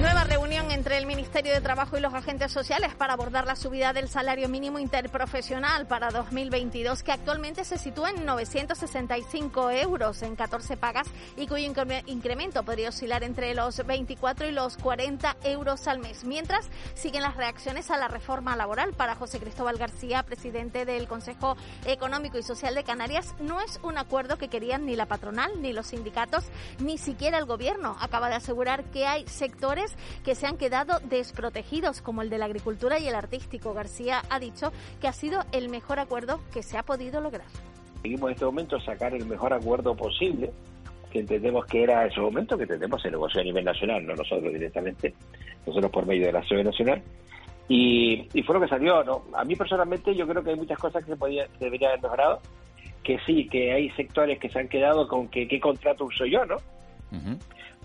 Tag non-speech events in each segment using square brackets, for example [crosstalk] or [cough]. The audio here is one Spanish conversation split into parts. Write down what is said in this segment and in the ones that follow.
Nueva reunión Ministerio de Trabajo y los agentes sociales para abordar la subida del salario mínimo interprofesional para 2022, que actualmente se sitúa en 965 euros en 14 pagas y cuyo incremento podría oscilar entre los 24 y los 40 euros al mes. Mientras siguen las reacciones a la reforma laboral para José Cristóbal García, presidente del Consejo Económico y Social de Canarias, no es un acuerdo que querían ni la patronal, ni los sindicatos, ni siquiera el gobierno. Acaba de asegurar que hay sectores que se han quedado desprotegidos, como el de la agricultura y el artístico. García ha dicho que ha sido el mejor acuerdo que se ha podido lograr. Seguimos en este momento sacar el mejor acuerdo posible, que entendemos que era ese momento, que entendemos se negoció a nivel nacional, no nosotros directamente, nosotros por medio de la sede nacional. Y, fue lo que salió, ¿no? A mí personalmente yo creo que hay muchas cosas que se, podía, deberían haber mejorado, que sí, que hay sectores que se han quedado con que qué contrato uso yo, ¿no?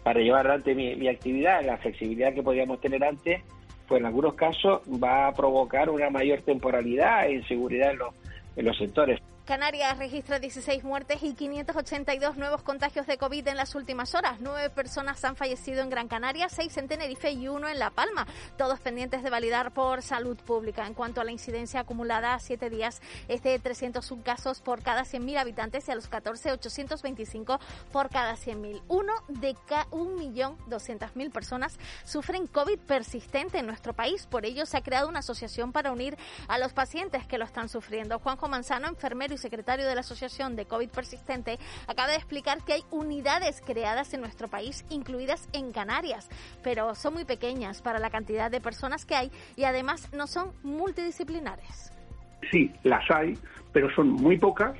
Para llevar adelante mi, actividad, la flexibilidad que podíamos tener antes, pues en algunos casos va a provocar una mayor temporalidad e inseguridad en los, en los sectores. Canarias registra 16 muertes y 582 nuevos contagios de COVID en las últimas horas. Nueve personas han fallecido en Gran Canaria, seis en Tenerife y uno en La Palma, todos pendientes de validar por salud pública. En cuanto a la incidencia acumulada a siete días, es de 301 casos por cada 100.000 habitantes y a los 14, 825 por cada 100.000. Uno de cada 1.200.000 personas sufren COVID persistente en nuestro país. Por ello, se ha creado una asociación para unir a los pacientes que lo están sufriendo. Juanjo Manzano, enfermero y secretario de la Asociación de COVID Persistente, acaba de explicar que hay unidades creadas en nuestro país, incluidas en Canarias, pero son muy pequeñas para la cantidad de personas que hay y además no son multidisciplinares. Sí, las hay, pero son muy pocas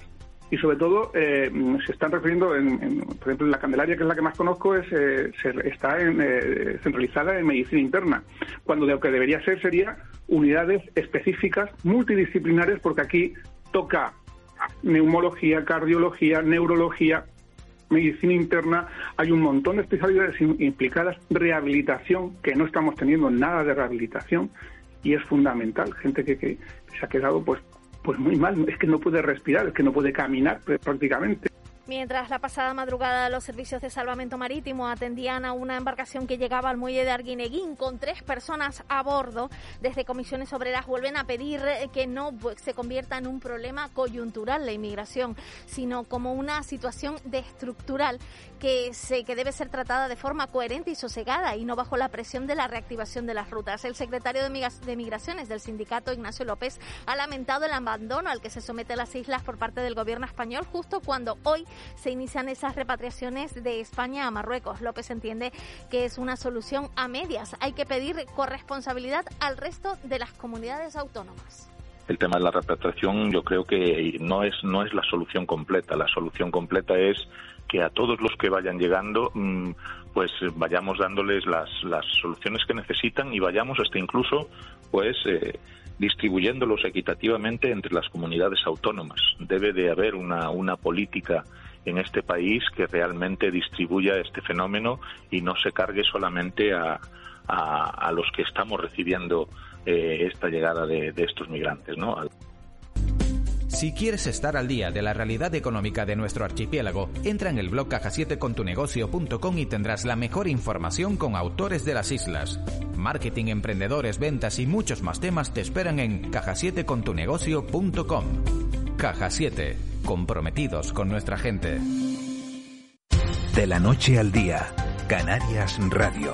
y sobre todo eh, se están refiriendo, en, por ejemplo, en la Candelaria, que es la que más conozco, es, eh, está en, eh, centralizada en medicina interna, cuando lo que debería ser sería unidades específicas multidisciplinares, porque aquí toca neumología, cardiología, neurología, medicina interna, hay un montón de especialidades implicadas, rehabilitación, que no estamos teniendo nada de rehabilitación. Y es fundamental, gente que, que se ha quedado pues pues muy mal, es que no puede respirar, es que no puede caminar prácticamente. Mientras la pasada madrugada los servicios de salvamento marítimo atendían a una embarcación que llegaba al muelle de Arguineguín con tres personas a bordo, desde comisiones obreras vuelven a pedir que no se convierta en un problema coyuntural la inmigración, sino como una situación de estructural que, se, que debe ser tratada de forma coherente y sosegada y no bajo la presión de la reactivación de las rutas. El secretario de Migraciones del sindicato, Ignacio López, ha lamentado el abandono al que se somete las islas por parte del gobierno español justo cuando hoy se inician esas repatriaciones de España a Marruecos. López entiende que es una solución a medias. Hay que pedir corresponsabilidad al resto de las comunidades autónomas el tema de la repatriación yo creo que no es no es la solución completa la solución completa es que a todos los que vayan llegando mm, pues vayamos dándoles las, las soluciones que necesitan y vayamos hasta incluso pues eh, distribuyéndolos equitativamente entre las comunidades autónomas debe de haber una, una política en este país que realmente distribuya este fenómeno y no se cargue solamente a, a, los que estamos recibiendo eh, esta llegada de, de estos migrantes, ¿no? Si quieres estar al día de la realidad económica de nuestro archipiélago, entra en el blog caja7contunegocio.com y tendrás la mejor información con autores de las islas. Marketing, emprendedores, ventas y muchos más temas te esperan en caja7contunegocio.com. Caja 7, comprometidos con nuestra gente. De la noche al día, Canarias Radio.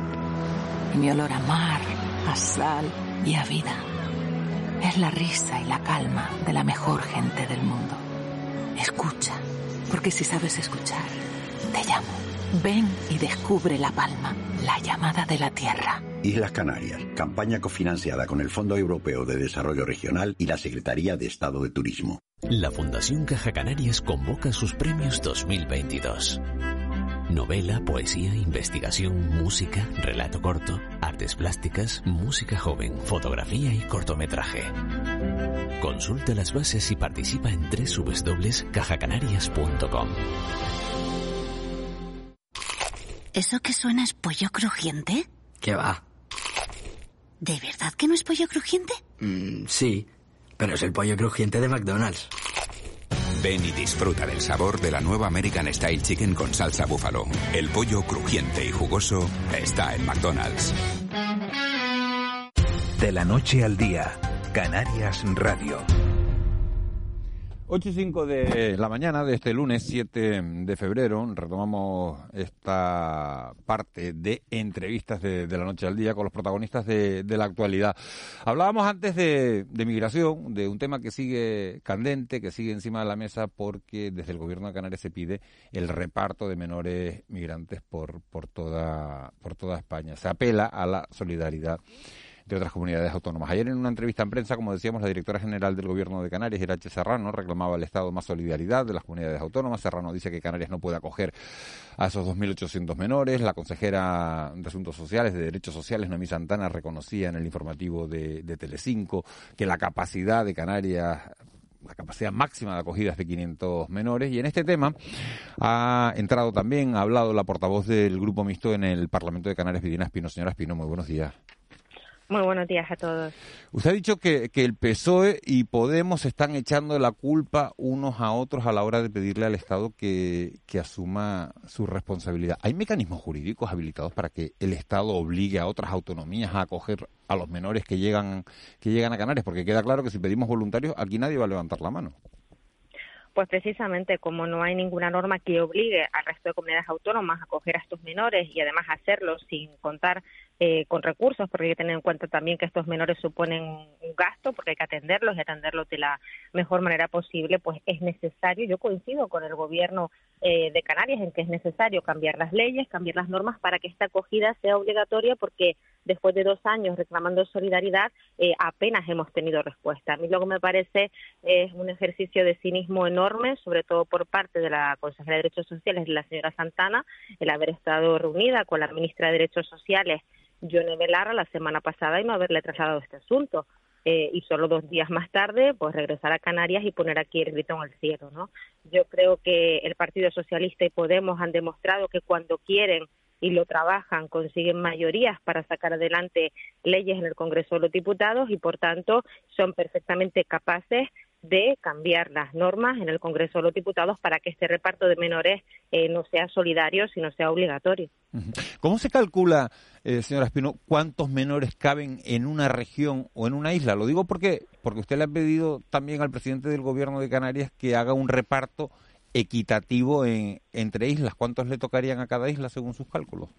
mi olor a mar, a sal y a vida. Es la risa y la calma de la mejor gente del mundo. Escucha, porque si sabes escuchar, te llamo. Ven y descubre La Palma, la llamada de la tierra. Islas Canarias, campaña cofinanciada con el Fondo Europeo de Desarrollo Regional y la Secretaría de Estado de Turismo. La Fundación Caja Canarias convoca sus premios 2022. Novela, poesía, investigación, música, relato corto, artes plásticas, música joven, fotografía y cortometraje. Consulta las bases y participa en www.cajacanarias.com. ¿Eso que suena es pollo crujiente? ¿Qué va? ¿De verdad que no es pollo crujiente? Mm, sí, pero es el pollo crujiente de McDonald's. Ven y disfruta del sabor de la nueva American Style Chicken con salsa búfalo. El pollo crujiente y jugoso está en McDonald's. De la noche al día, Canarias Radio. 8 y 5 de la mañana de este lunes 7 de febrero retomamos esta parte de entrevistas de, la noche al día con los protagonistas de, la actualidad. Hablábamos antes de, migración, de un tema que sigue candente, que sigue encima de la mesa porque desde el gobierno de Canarias se pide el reparto de menores migrantes por, por, toda, por toda España. Se apela a la solidaridad de otras comunidades autónomas. Ayer en una entrevista en prensa, como decíamos, la directora general del Gobierno de Canarias, Irache Serrano, reclamaba al Estado más solidaridad de las comunidades autónomas. Serrano dice que Canarias no puede acoger a esos 2.800 menores. La consejera de Asuntos Sociales, de Derechos Sociales, Noemí Santana, reconocía en el informativo de, de Telecinco que la capacidad de Canarias la capacidad máxima de acogida es de 500 menores. Y en este tema ha entrado también, ha hablado la portavoz del Grupo Mixto en el Parlamento de Canarias, Vidina Espino. Señora Espino, muy buenos días. Muy buenos días a todos. Usted ha dicho que, el PSOE y Podemos están echando la culpa unos a otros a la hora de pedirle al Estado que, asuma su responsabilidad. ¿Hay mecanismos jurídicos habilitados para que el Estado obligue a otras autonomías a acoger a los menores que llegan, que llegan a Canarias? Porque queda claro que si pedimos voluntarios, aquí nadie va a levantar la mano. Pues precisamente como no hay ninguna norma que obligue al resto de comunidades autónomas a acoger a estos menores y además hacerlo sin contar eh, con recursos, porque hay que tener en cuenta también que estos menores suponen un gasto, porque hay que atenderlos y atenderlos de la mejor manera posible, pues es necesario, yo coincido con el gobierno eh, de Canarias en que es necesario cambiar las leyes, cambiar las normas para que esta acogida sea obligatoria, porque después de dos años reclamando solidaridad, eh, apenas hemos tenido respuesta. A mí lo que me parece es un ejercicio de cinismo enorme, sobre todo por parte de la consejera de Derechos Sociales, la señora Santana, el haber estado reunida con la ministra de Derechos Sociales Yone Belarra la semana pasada y no haberle trasladado este asunto. Eh, y solo dos días más tarde, pues regresar a Canarias y poner aquí el grito en el cielo, ¿no? Yo creo que el Partido Socialista y Podemos han demostrado que cuando quieren y lo trabajan, consiguen mayorías para sacar adelante leyes en el Congreso de los Diputados y, por tanto, son perfectamente capaces de cambiar las normas en el Congreso de los Diputados para que este reparto de menores eh, no sea solidario, sino sea obligatorio. ¿Cómo se calcula, eh, señora Espino, cuántos menores caben en una región o en una isla? Lo digo porque, porque usted le ha pedido también al presidente del Gobierno de Canarias que haga un reparto equitativo en, entre islas. ¿Cuántos le tocarían a cada isla según sus cálculos?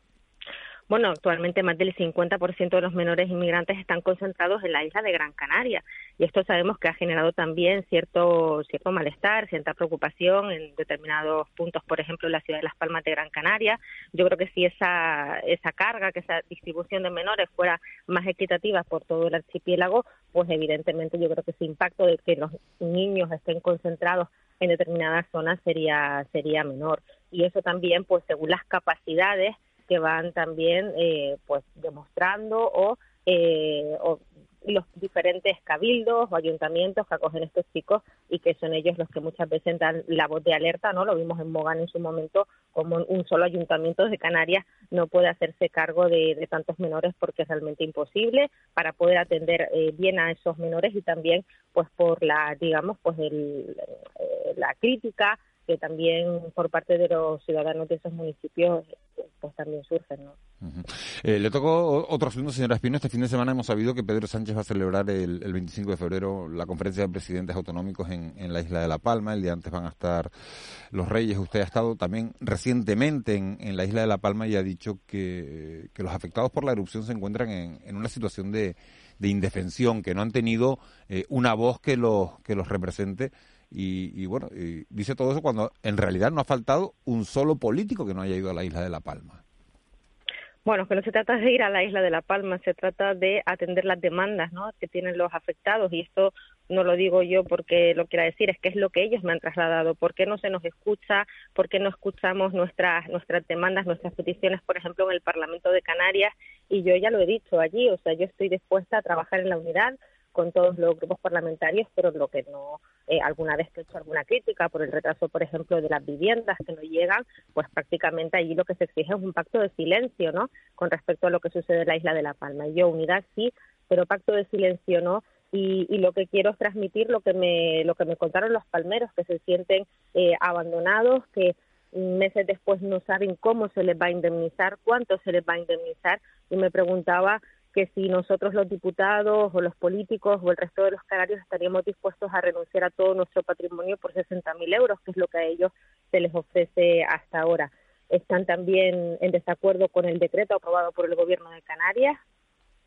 Bueno, actualmente más del 50% de los menores inmigrantes están concentrados en la isla de Gran Canaria y esto sabemos que ha generado también cierto cierto malestar, cierta preocupación en determinados puntos, por ejemplo, en la ciudad de Las Palmas de Gran Canaria. Yo creo que si esa esa carga, que esa distribución de menores fuera más equitativa por todo el archipiélago, pues evidentemente yo creo que ese impacto de que los niños estén concentrados en determinadas zonas sería sería menor. Y eso también pues según las capacidades que van también eh, pues demostrando o, eh, o los diferentes cabildos o ayuntamientos que acogen estos chicos y que son ellos los que muchas veces dan la voz de alerta, ¿no? Lo vimos en Mogán en su momento, como un solo ayuntamiento de Canarias no puede hacerse cargo de, tantos menores porque es realmente imposible para poder atender eh, bien a esos menores y también pues por la, digamos, pues el, la crítica que también por parte de los ciudadanos de esos municipios pues también surgen. ¿no? Eh, le tocó otro asunto, señora Espino. Este fin de semana hemos sabido que Pedro Sánchez va a celebrar el, el 25 de febrero la conferencia de presidentes autonómicos en, en, la isla de La Palma. El día antes van a estar los reyes. Usted ha estado también recientemente en, en la isla de La Palma y ha dicho que, que los afectados por la erupción se encuentran en, en una situación de, de, indefensión, que no han tenido eh, una voz que los, que los represente y, y bueno, y dice todo eso cuando en realidad no ha faltado un solo político que no haya ido a la isla de La Palma. Bueno, que no se trata de ir a la isla de La Palma, se trata de atender las demandas ¿no? que tienen los afectados y esto no lo digo yo porque lo quiera decir, es que es lo que ellos me han trasladado. ¿Por qué no se nos escucha? ¿Por qué no escuchamos nuestras, nuestras demandas, nuestras peticiones, por ejemplo, en el Parlamento de Canarias? Y yo ya lo he dicho allí, o sea, yo estoy dispuesta a trabajar en la unidad, con todos los grupos parlamentarios, pero lo que no, eh, alguna vez que he hecho alguna crítica por el retraso, por ejemplo, de las viviendas que no llegan, pues prácticamente allí lo que se exige es un pacto de silencio, ¿no? Con respecto a lo que sucede en la isla de La Palma. Y yo, unidad sí, pero pacto de silencio no. Y, lo que quiero es transmitir lo que me lo que me contaron los palmeros que se sienten eh, abandonados que meses después no saben cómo se les va a indemnizar cuánto se les va a indemnizar y me preguntaba que si nosotros los diputados o los políticos o el resto de los canarios estaríamos dispuestos a renunciar a todo nuestro patrimonio por 60.000 euros, que es lo que a ellos se les ofrece hasta ahora. Están también en desacuerdo con el decreto aprobado por el Gobierno de Canarias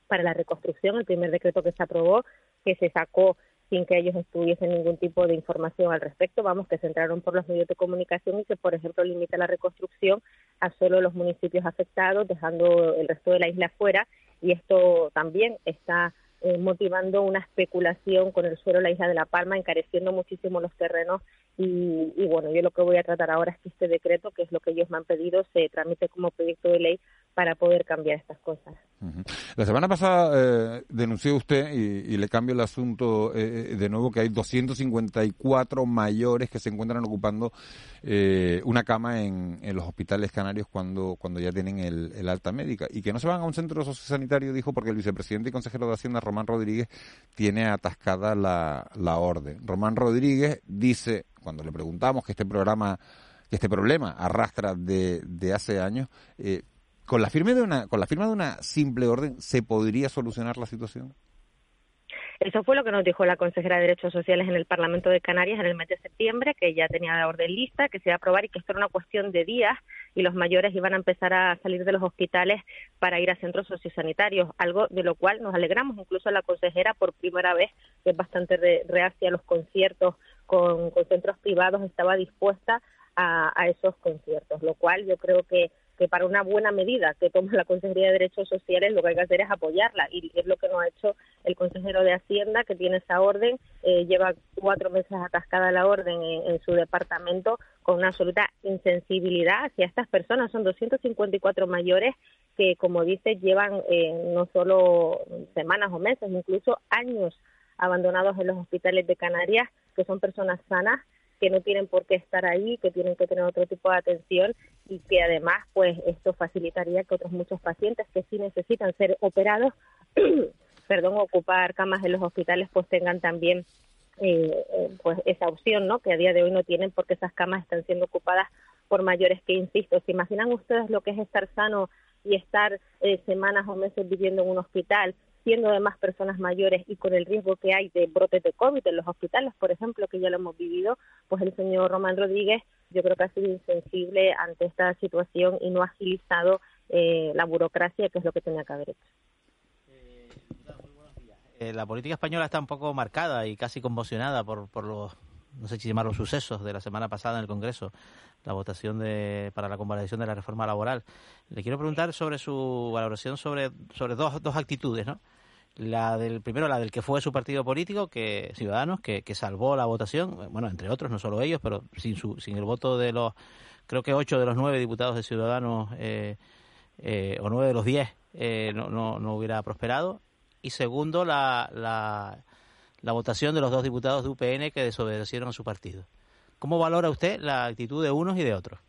para la reconstrucción, el primer decreto que se aprobó, que se sacó sin que ellos estuviesen ningún tipo de información al respecto, vamos, que se entraron por los medios de comunicación y que, por ejemplo, limita la reconstrucción a solo los municipios afectados, dejando el resto de la isla fuera y esto también está eh, motivando una especulación con el suelo de la isla de La Palma, encareciendo muchísimo los terrenos y, y, bueno, yo lo que voy a tratar ahora es que este decreto, que es lo que ellos me han pedido, se tramite como proyecto de ley para poder cambiar estas cosas. La semana pasada eh, denunció usted, y, y, le cambio el asunto eh, de nuevo, que hay 254 mayores que se encuentran ocupando eh, una cama en, en, los hospitales canarios cuando, cuando ya tienen el, el, alta médica y que no se van a un centro sociosanitario, dijo, porque el vicepresidente y consejero de Hacienda, Román Rodríguez, tiene atascada la, la orden. Román Rodríguez dice, cuando le preguntamos que este programa que este problema arrastra de, de hace años, eh, ¿Con la, firma de una, ¿Con la firma de una simple orden se podría solucionar la situación? Eso fue lo que nos dijo la consejera de Derechos Sociales en el Parlamento de Canarias en el mes de septiembre, que ya tenía la orden lista, que se iba a aprobar y que esto era una cuestión de días y los mayores iban a empezar a salir de los hospitales para ir a centros sociosanitarios, algo de lo cual nos alegramos. Incluso la consejera, por primera vez, que es bastante re reacia a los conciertos con, con centros privados, estaba dispuesta a, a esos conciertos, lo cual yo creo que que para una buena medida que toma la Consejería de Derechos Sociales lo que hay que hacer es apoyarla y es lo que no ha hecho el consejero de Hacienda que tiene esa orden, eh, lleva cuatro meses atascada la orden en, en, su departamento con una absoluta insensibilidad hacia estas personas. Son 254 mayores que, como dice, llevan eh, no solo semanas o meses, incluso años abandonados en los hospitales de Canarias, que son personas sanas que no tienen por qué estar ahí, que tienen que tener otro tipo de atención y que además pues esto facilitaría que otros muchos pacientes que sí necesitan ser operados, [clears throat] perdón, ocupar camas en los hospitales pues tengan también eh, pues esa opción, ¿no? Que a día de hoy no tienen porque esas camas están siendo ocupadas por mayores que, insisto, ¿se imaginan ustedes lo que es estar sano y estar eh, semanas o meses viviendo en un hospital siendo además personas mayores y con el riesgo que hay de brotes de COVID en los hospitales, por ejemplo, que ya lo hemos vivido, pues el señor Román Rodríguez yo creo que ha sido insensible ante esta situación y no ha agilizado eh, la burocracia, que es lo que tenía que haber hecho. Eh, la política española está un poco marcada y casi conmocionada por, por los, no sé si llamarlo sucesos de la semana pasada en el Congreso, la votación de, para la convalidación de la reforma laboral. Le quiero preguntar sobre su valoración sobre, sobre dos, dos actitudes, ¿no? La del primero la del que fue su partido político que Ciudadanos que, que salvó la votación bueno entre otros no solo ellos pero sin su sin el voto de los creo que ocho de los nueve diputados de Ciudadanos eh, eh, o nueve de los diez eh, no, no, no hubiera prosperado. Y segundo la, la, la votación de los dos diputados de UPN que desobedecieron a su partido. Cómo valora usted la actitud de unos y de otros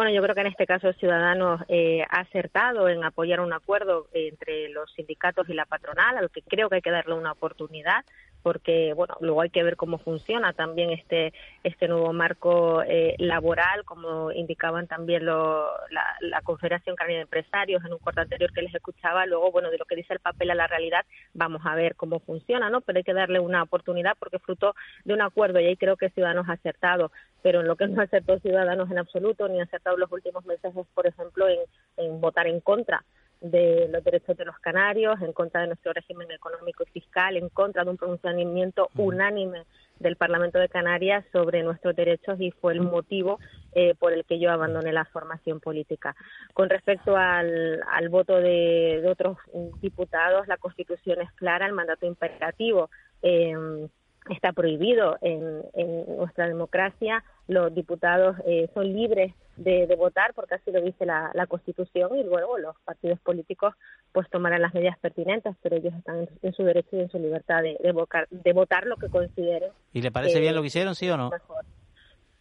bueno, yo creo que en este caso Ciudadanos eh, ha acertado en apoyar un acuerdo entre los sindicatos y la patronal, al que creo que hay que darle una oportunidad. Porque bueno luego hay que ver cómo funciona también este este nuevo marco eh, laboral como indicaban también lo, la, la, Confederación Canaria de Empresarios en un corte anterior que les escuchaba luego bueno de lo que dice el papel a la realidad vamos a ver cómo funciona no pero hay que darle una oportunidad porque fruto de un acuerdo y ahí creo que Ciudadanos ha acertado pero en lo que no ha acertado Ciudadanos en absoluto ni ha acertado los últimos meses es por ejemplo en votar en contra de los derechos de los canarios, en contra de nuestro régimen económico y fiscal, en contra de un pronunciamiento unánime del Parlamento de Canarias sobre nuestros derechos y fue el motivo eh, por el que yo abandoné la formación política. Con respecto al, al voto de, de, otros diputados, la Constitución es clara, el mandato imperativo. Eh, está prohibido en, en, nuestra democracia. Los diputados eh, son libres de, de, votar porque así lo dice la, la, Constitución y luego los partidos políticos pues tomarán las medidas pertinentes, pero ellos están en, en su derecho y en su libertad de, de, votar, de votar lo que consideren. ¿Y le parece eh, bien lo que hicieron, sí o no? Mejor.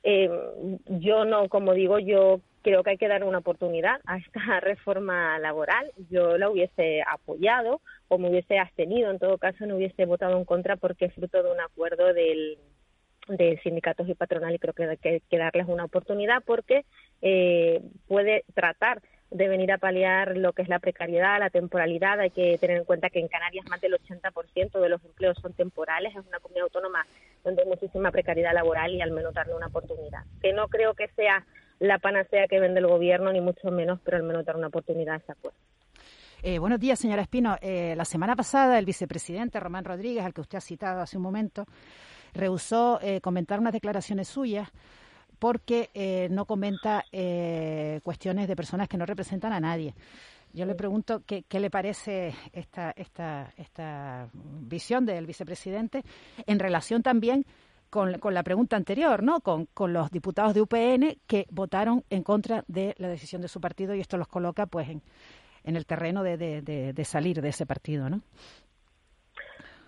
Eh, yo no, como digo, yo creo que hay que dar una oportunidad a esta [laughs] reforma laboral. Yo la hubiese apoyado o me hubiese abstenido, en todo caso no hubiese votado en contra porque es fruto de un acuerdo del de sindicatos y patronal y creo que hay que, darles una oportunidad porque eh, puede tratar de venir a paliar lo que es la precariedad, la temporalidad. Hay que tener en cuenta que en Canarias más del 80% de los empleos son temporales. Es una comunidad autónoma donde hay muchísima precariedad laboral y al menos darle una oportunidad. Que no creo que sea la panacea que vende el gobierno, ni mucho menos, pero al menos dar una oportunidad a ese acuerdo. Eh, buenos días, señora Espino. Eh, la semana pasada, el vicepresidente Román Rodríguez, al que usted ha citado hace un momento, rehusó eh, comentar unas declaraciones suyas porque eh, no comenta eh, cuestiones de personas que no representan a nadie. Yo le pregunto qué, le parece esta, esta, esta visión del vicepresidente en relación también con, con, la pregunta anterior, ¿no? Con, con, los diputados de UPN que votaron en contra de la decisión de su partido y esto los coloca pues en, en el terreno de, de, de, de salir de ese partido, ¿no?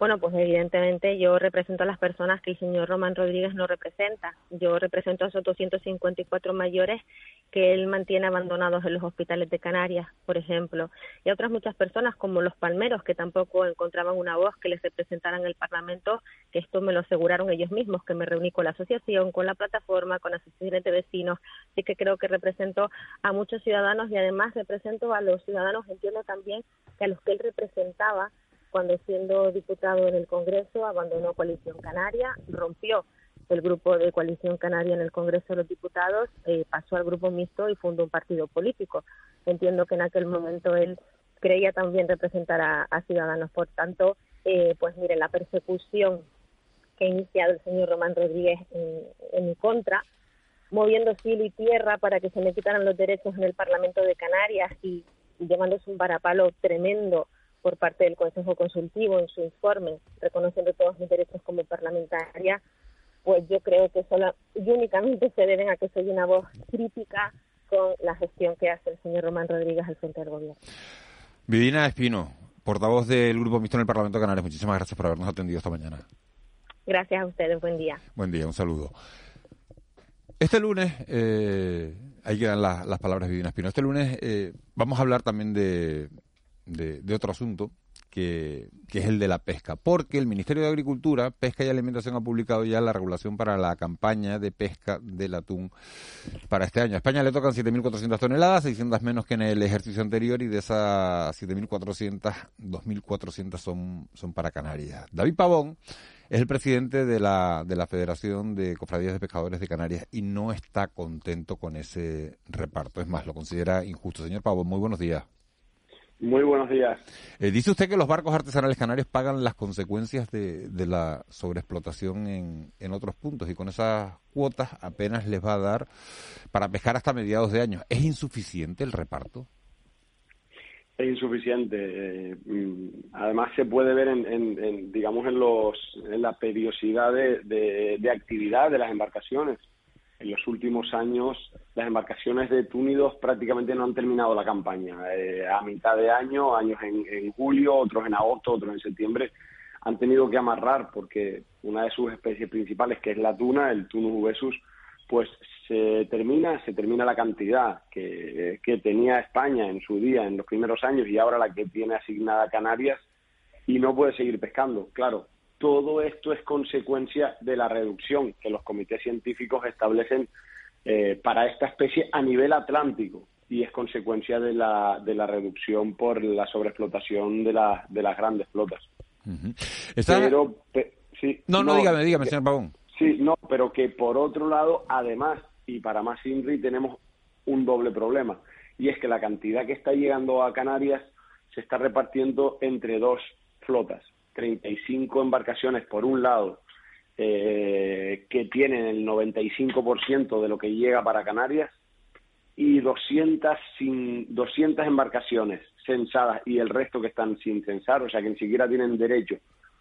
Bueno, pues evidentemente yo represento a las personas que el señor Román Rodríguez no representa. Yo represento a esos 254 mayores que él mantiene abandonados en los hospitales de Canarias, por ejemplo, y a otras muchas personas como los palmeros que tampoco encontraban una voz que les representara en el Parlamento, que esto me lo aseguraron ellos mismos, que me reuní con la asociación, con la plataforma, con asociaciones de vecinos, así que creo que represento a muchos ciudadanos y además represento a los ciudadanos, entiendo también que a los que él representaba cuando siendo diputado en el Congreso abandonó Coalición Canaria, rompió el grupo de Coalición Canaria en el Congreso de los Diputados, eh, pasó al grupo mixto y fundó un partido político. Entiendo que en aquel momento él creía también representar a, Ciudadanos. Por tanto, eh, pues mire, la persecución que ha iniciado el señor Román Rodríguez en, mi contra, moviendo cielo y tierra para que se me quitaran los derechos en el Parlamento de Canarias y llevándose un varapalo tremendo por parte del Consejo Consultivo en su informe, reconociendo todos mis derechos como parlamentaria, pues yo creo que solo y únicamente se deben a que soy una voz crítica con la gestión que hace el señor Román Rodríguez al frente del gobierno. Vidina Espino, portavoz del Grupo Mixto en el Parlamento de Canarias, muchísimas gracias por habernos atendido esta mañana. Gracias a ustedes, buen día. Buen día, un saludo. Este lunes, eh, ahí quedan la, las palabras de Vidina Espino, este lunes eh, vamos a hablar también de, de, otro asunto, que, que, es el de la pesca, porque el Ministerio de Agricultura, Pesca y Alimentación ha publicado ya la regulación para la campaña de pesca del atún para este año. A España le tocan 7.400 toneladas, 600 menos que en el ejercicio anterior y de esas 7.400, 2.400 son, son para Canarias. David Pavón es el presidente de la, de la Federación de Cofradías de Pescadores de Canarias y no está contento con ese reparto. Es más, lo considera injusto. Señor Pavón, muy buenos días. Muy buenos días. Eh, dice usted que los barcos artesanales canarios pagan las consecuencias de, de la sobreexplotación en, en, otros puntos y con esas cuotas apenas les va a dar para pescar hasta mediados de año. ¿Es insuficiente el reparto? Es insuficiente. Eh, además se puede ver en, en, en, digamos en los en la periodicidad de, de, de actividad de las embarcaciones en los últimos años las embarcaciones de túnidos prácticamente no han terminado la campaña. Eh, a mitad de año, años en, en, julio, otros en agosto, otros en septiembre, han tenido que amarrar porque una de sus especies principales, que es la tuna, el Tunus ubesus, pues se termina, se termina la cantidad que, que tenía España en su día, en los primeros años, y ahora la que tiene asignada Canarias, y no puede seguir pescando. Claro, todo esto es consecuencia de la reducción que los comités científicos establecen eh, para esta especie a nivel atlántico y es consecuencia de la, de la reducción por la sobreexplotación de, la, de las grandes flotas. Pero, sí, no, no, dígame, dígame, señor Pavón. Sí, no, pero que por otro lado, además, y para más INRI, tenemos un doble problema, y es que la cantidad que está llegando a Canarias se está repartiendo entre dos flotas. 35 embarcaciones por un lado, eh, que tienen el 95% de lo que llega para Canarias, y 200, sin, 200 embarcaciones censadas y el resto que están sin censar, o sea que ni siquiera tienen derecho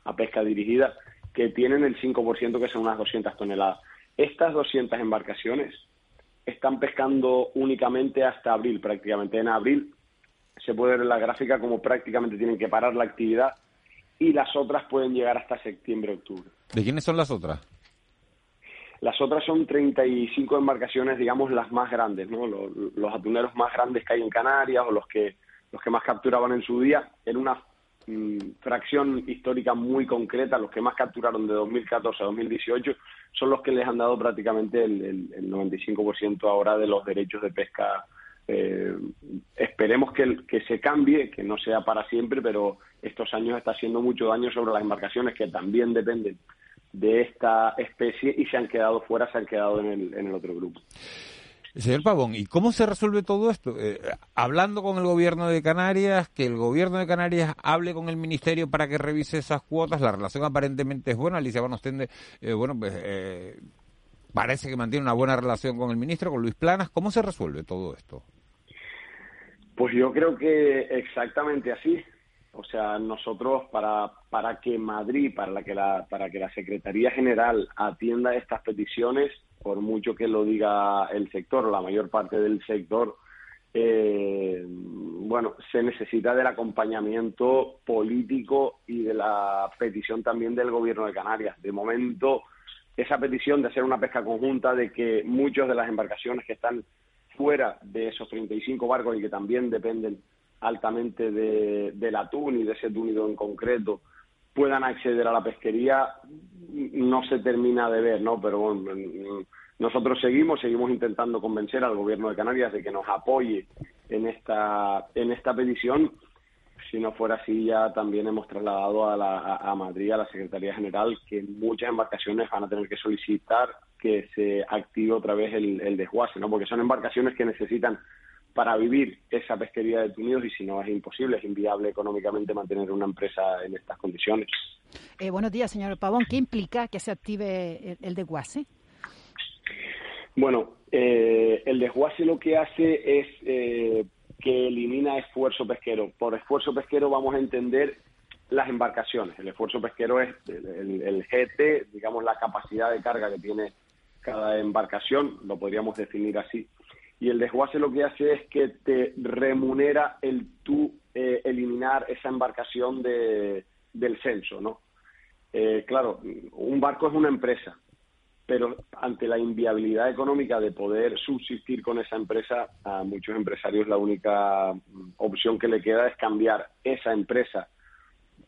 a pesca dirigida, que tienen el 5% que son unas 200 toneladas. Estas 200 embarcaciones están pescando únicamente hasta abril prácticamente. En abril se puede ver en la gráfica como prácticamente tienen que parar la actividad y las otras pueden llegar hasta septiembre-octubre. ¿De quiénes son las otras? Las otras son 35 embarcaciones, digamos, las más grandes, ¿no? Los, atuneros más grandes que hay en Canarias o los que, los que más capturaban en su día, en una mm, fracción histórica muy concreta, los que más capturaron de 2014 a 2018, son los que les han dado prácticamente el, el, 95% ahora de los derechos de pesca. Eh, esperemos que, que se cambie, que no sea para siempre, pero estos años está haciendo mucho daño sobre las embarcaciones que también dependen de esta especie y se han quedado fuera, se han quedado en el, en el otro grupo. Señor Pavón, ¿y cómo se resuelve todo esto? Eh, hablando con el gobierno de Canarias, que el gobierno de Canarias hable con el ministerio para que revise esas cuotas, la relación aparentemente es buena, Alicia Van eh, bueno, pues eh, parece que mantiene una buena relación con el ministro, con Luis Planas, ¿cómo se resuelve todo esto? Pues yo creo que exactamente así. O sea, nosotros para, para que Madrid, para, la que la, para que la Secretaría General atienda estas peticiones, por mucho que lo diga el sector, la mayor parte del sector, eh, bueno, se necesita del acompañamiento político y de la petición también del Gobierno de Canarias. De momento, esa petición de hacer una pesca conjunta, de que muchas de las embarcaciones que están fuera de esos 35 barcos y que también dependen altamente de, del atún y de ese túnido en concreto puedan acceder a la pesquería no se termina de ver, ¿no? Pero bueno, nosotros seguimos, seguimos intentando convencer al gobierno de Canarias de que nos apoye en esta, en esta petición. Si no fuera así, ya también hemos trasladado a, la, a Madrid, a la Secretaría General, que muchas embarcaciones van a tener que solicitar que se active otra vez el, el desguace, ¿no? Porque son embarcaciones que necesitan para vivir esa pesquería de tunidos y si no es imposible, es inviable económicamente mantener una empresa en estas condiciones. Eh, buenos días, señor Pavón. ¿Qué implica que se active el, desguace? Bueno, eh, el desguace lo que hace es eh, que elimina esfuerzo pesquero. Por esfuerzo pesquero vamos a entender las embarcaciones. El esfuerzo pesquero es el, el GT, digamos la capacidad de carga que tiene cada embarcación, lo podríamos definir así y el desguace lo que hace es que te remunera el tú eh, eliminar esa embarcación de, del censo, ¿no? Eh, claro, un barco es una empresa, pero ante la inviabilidad económica de poder subsistir con esa empresa, a muchos empresarios la única opción que le queda es cambiar esa empresa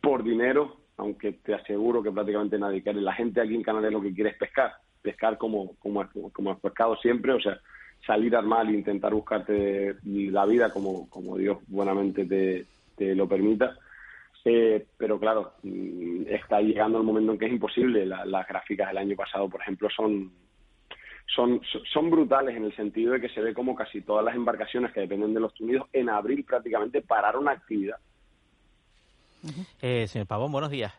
por dinero, aunque te aseguro que prácticamente nadie quiere. La gente aquí en Canarias lo que quiere es pescar, pescar como, como, como has pescado siempre, o sea, salir al mar e intentar buscarte la vida como, como Dios buenamente te, te lo permita. Eh, pero claro, mm, está llegando el momento en que es imposible. las gráficas del año pasado, por ejemplo, son, son, son brutales en el sentido de que se ve como casi todas las embarcaciones que dependen de los Unidos en abril prácticamente pararon actividad. Eh, señor Pavón, buenos días.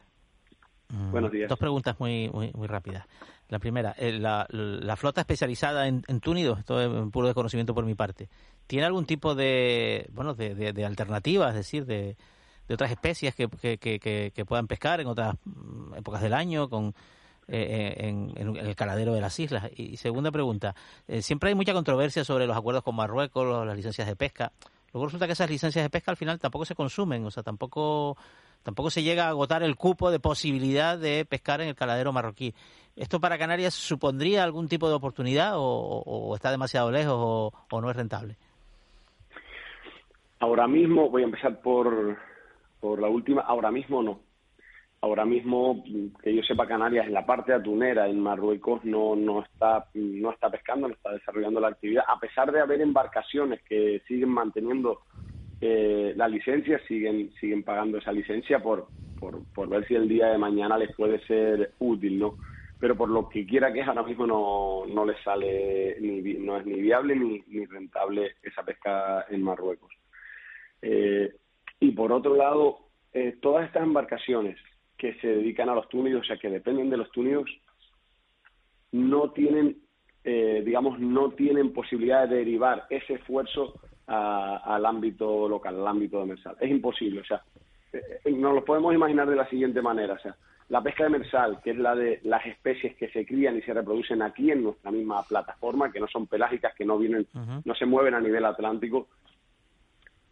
Buenos días. Dos preguntas muy, muy, muy rápidas. La primera, eh, la, flota especializada en, en túnidos, esto es un puro desconocimiento por mi parte, ¿tiene algún tipo de, bueno, de, de, alternativa, es decir, de, de otras especies que, que, que, puedan pescar en otras mm, épocas del año con, eh, eh, en, el caladero de las islas? Y segunda pregunta, siempre hay mucha controversia sobre los acuerdos con Marruecos, las licencias de pesca. Luego resulta que esas licencias de pesca al final tampoco se consumen, o sea, tampoco tampoco se llega a agotar el cupo de posibilidad de pescar en el caladero marroquí. ¿Esto para Canarias supondría algún tipo de oportunidad o, está demasiado lejos o, no es rentable? Ahora mismo, voy a empezar por, por la última, ahora mismo no. ahora mismo, que yo sepa, Canarias en la parte atunera en Marruecos no, no, está, no está pescando, no está desarrollando la actividad, a pesar de haber embarcaciones que siguen manteniendo eh, la licencia, siguen, siguen pagando esa licencia por, por, por ver si el día de mañana les puede ser útil, ¿no? Pero por lo que quiera que es, ahora mismo no, no les sale, ni, no es ni viable ni, ni rentable esa pesca en Marruecos. Eh, y por otro lado, eh, todas estas embarcaciones que se dedican a los túnidos, o sea, que dependen de los túnidos, no tienen, eh, digamos, no tienen posibilidad de derivar ese esfuerzo al ámbito local, al ámbito demersal. Es imposible, o sea, eh, nos lo podemos imaginar de la siguiente manera, o sea, la pesca demersal, que es la de las especies que se crían y se reproducen aquí en nuestra misma plataforma, que no son pelágicas, que no vienen, no se mueven a nivel atlántico,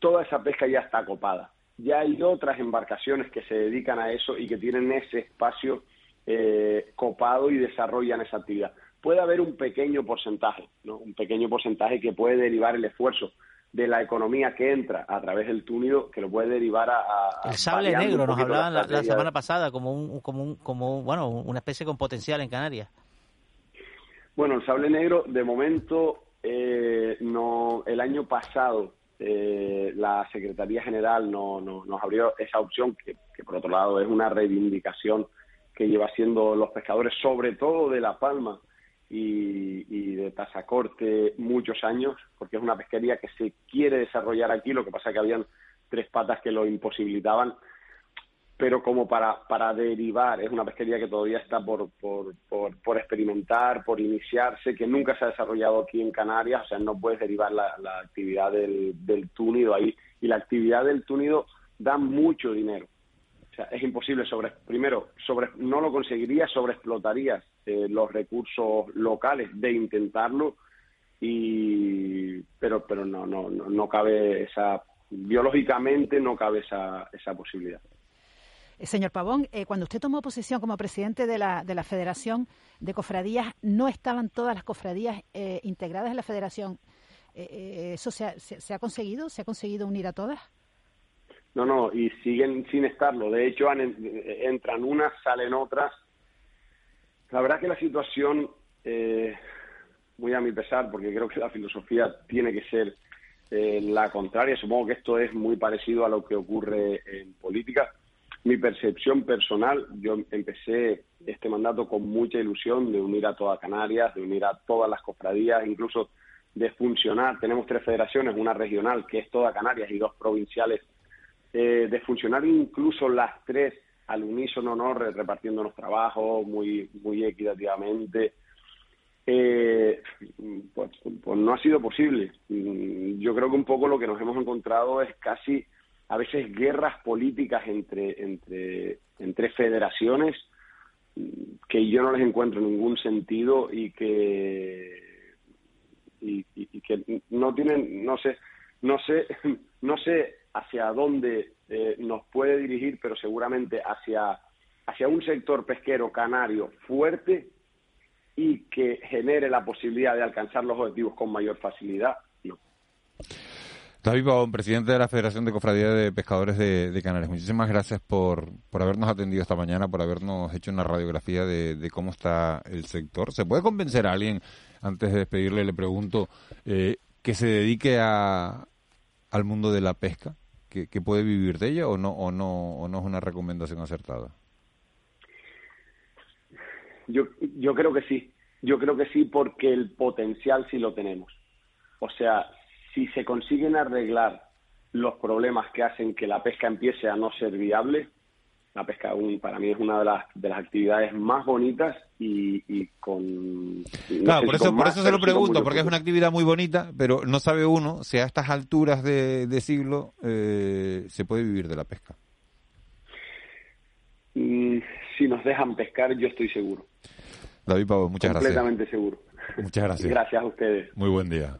toda esa pesca ya está copada ya hay otras embarcaciones que se dedican a eso y que tienen ese espacio eh, copado y desarrollan esa actividad. Puede haber un pequeño porcentaje, ¿no? un pequeño porcentaje que puede derivar el esfuerzo de la economía que entra a través del túnido, que lo puede derivar a... el sable negro, nos hablaban la, semana pasada como, un, como, un, como bueno, una especie con potencial en Canarias. Bueno, el sable negro, de momento, eh, no el año pasado eh, la Secretaría General no, nos abrió esa opción, que, por otro lado es una reivindicación que lleva haciendo los pescadores, sobre todo de La Palma y, y de Tazacorte, muchos años, porque es una pesquería que se quiere desarrollar aquí, lo que pasa es que habían tres patas que lo imposibilitaban pero como para, para derivar, es una pesquería que todavía está por, por, por, experimentar, por iniciarse, que nunca se ha desarrollado aquí en Canarias, o sea, no puedes derivar la, actividad del, del túnido ahí, y la actividad del túnido da mucho dinero. O sea, es imposible sobre, primero, sobre, no lo conseguirías, sobreexplotarías eh, los recursos locales de intentarlo, y pero pero no, no, no, no cabe esa, biológicamente no cabe esa, esa posibilidad. Eh, señor Pavón, eh, cuando usted tomó posesión como presidente de la, de la Federación de Cofradías, ¿no estaban todas las cofradías eh, integradas en la Federación? ¿Eso se ha, se, ha conseguido? ¿Se ha conseguido unir a todas? No, no, y siguen sin estarlo. De hecho, entran unas, salen otras. La verdad que la situación, muy a mi pesar, porque creo que la filosofía tiene que ser la contraria. Supongo que esto es muy parecido a lo que ocurre en política mi percepción personal, yo empecé este mandato con mucha ilusión de unir a toda Canarias, de unir a todas las cofradías, incluso de funcionar. Tenemos tres federaciones, una regional que es toda Canarias y dos provinciales, eh, de funcionar incluso las tres al unísono, ¿no? repartiendo los trabajos muy, muy equitativamente. Eh, pues, pues no ha sido posible. Yo creo que un poco lo que nos hemos encontrado es casi a veces guerras políticas entre, entre, federaciones que yo no les encuentro ningún sentido y que y, que no tienen no sé no sé [laughs] no sé hacia dónde eh, nos puede dirigir pero seguramente hacia hacia un sector pesquero canario fuerte y que genere la posibilidad de alcanzar los objetivos con mayor facilidad no. David Pavón, presidente de la Federación de Cofradía de Pescadores de, Canarias. Muchísimas gracias por, por habernos atendido esta mañana, por habernos hecho una radiografía de, cómo está el sector. ¿Se puede convencer a alguien, antes de despedirle, le pregunto, eh, que se dedique a, al mundo de la pesca? ¿Que, puede vivir de ella o no, o, no, o no es una recomendación acertada? Yo, yo creo que sí. Yo creo que sí porque el potencial sí lo tenemos. O sea, si se consiguen arreglar los problemas que hacen que la pesca empiece a no ser viable, la pesca para mí es una de las, de las actividades más bonitas y, con... claro, por eso, por eso se lo pregunto, porque es una actividad muy bonita, pero no sabe uno si a estas alturas de, siglo eh, se puede vivir de la pesca. Mm, si nos dejan pescar, yo estoy seguro. David Pavo, muchas gracias. Completamente seguro. Muchas gracias. Gracias a ustedes. Muy buen día.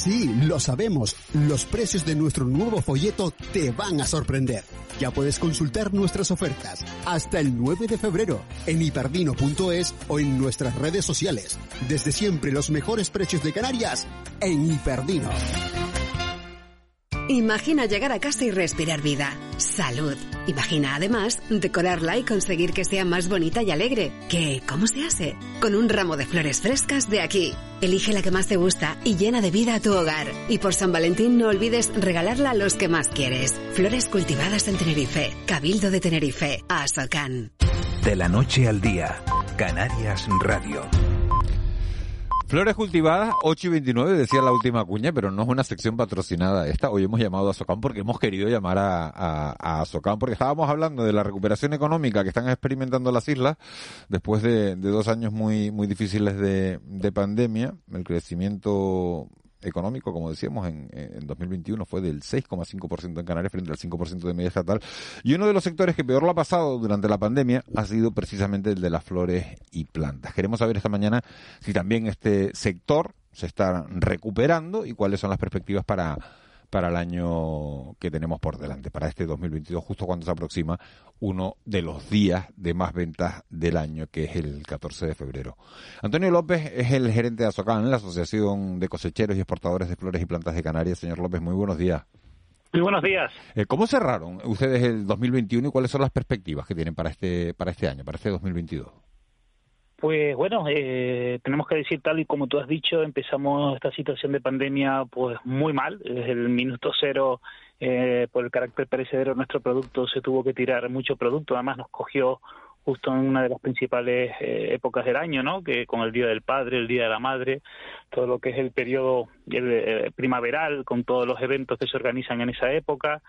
Sí, lo sabemos. Los precios de nuestro nuevo folleto te van a sorprender. Ya puedes consultar nuestras ofertas hasta el 9 de febrero en hiperdino.es o en nuestras redes sociales. Desde siempre los mejores precios de Canarias en Hiperdino. Imagina llegar a casa y respirar vida. Salud. Imagina además decorarla y conseguir que sea más bonita y alegre. ¿Qué? ¿Cómo se hace? Con un ramo de flores frescas de aquí. Elige la que más te gusta y llena de vida a tu hogar. Y por San Valentín no olvides regalarla a los que más quieres. Flores cultivadas en Tenerife. Cabildo de Tenerife. Asocan. De la noche al día. Canarias Radio. Flores cultivadas, 8 y 29, decía la última cuña, pero no es una sección patrocinada esta. Hoy hemos llamado a Socam porque hemos querido llamar a, a, a Socam porque estábamos hablando de la recuperación económica que están experimentando las islas después de, de dos años muy, muy difíciles de, de pandemia. El crecimiento económico, como decíamos, en, en 2021 fue del 6,5% en Canarias frente al 5% de media estatal. Y uno de los sectores que peor lo ha pasado durante la pandemia ha sido precisamente el de las flores y plantas. Queremos saber esta mañana si también este sector se está recuperando y cuáles son las perspectivas para para el año que tenemos por delante, para este 2022, justo cuando se aproxima uno de los días de más ventas del año, que es el 14 de febrero. Antonio López es el gerente de Azocan, la Asociación de Cosecheros y Exportadores de Flores y Plantas de Canarias. Señor López, muy buenos días. Muy buenos días. Eh, ¿Cómo cerraron ustedes el 2021 y cuáles son las perspectivas que tienen para este, para este año, para este 2022? Pues bueno, eh, tenemos que decir tal y como tú has dicho, empezamos esta situación de pandemia pues muy mal. Desde el minuto cero, eh, por el carácter perecedero de nuestro producto, se tuvo que tirar mucho producto. Además nos cogió justo en una de las principales eh, épocas del año, ¿no? Que con el Día del Padre, el Día de la Madre, todo lo que es el periodo eh, primaveral, con todos los eventos que se organizan en esa época,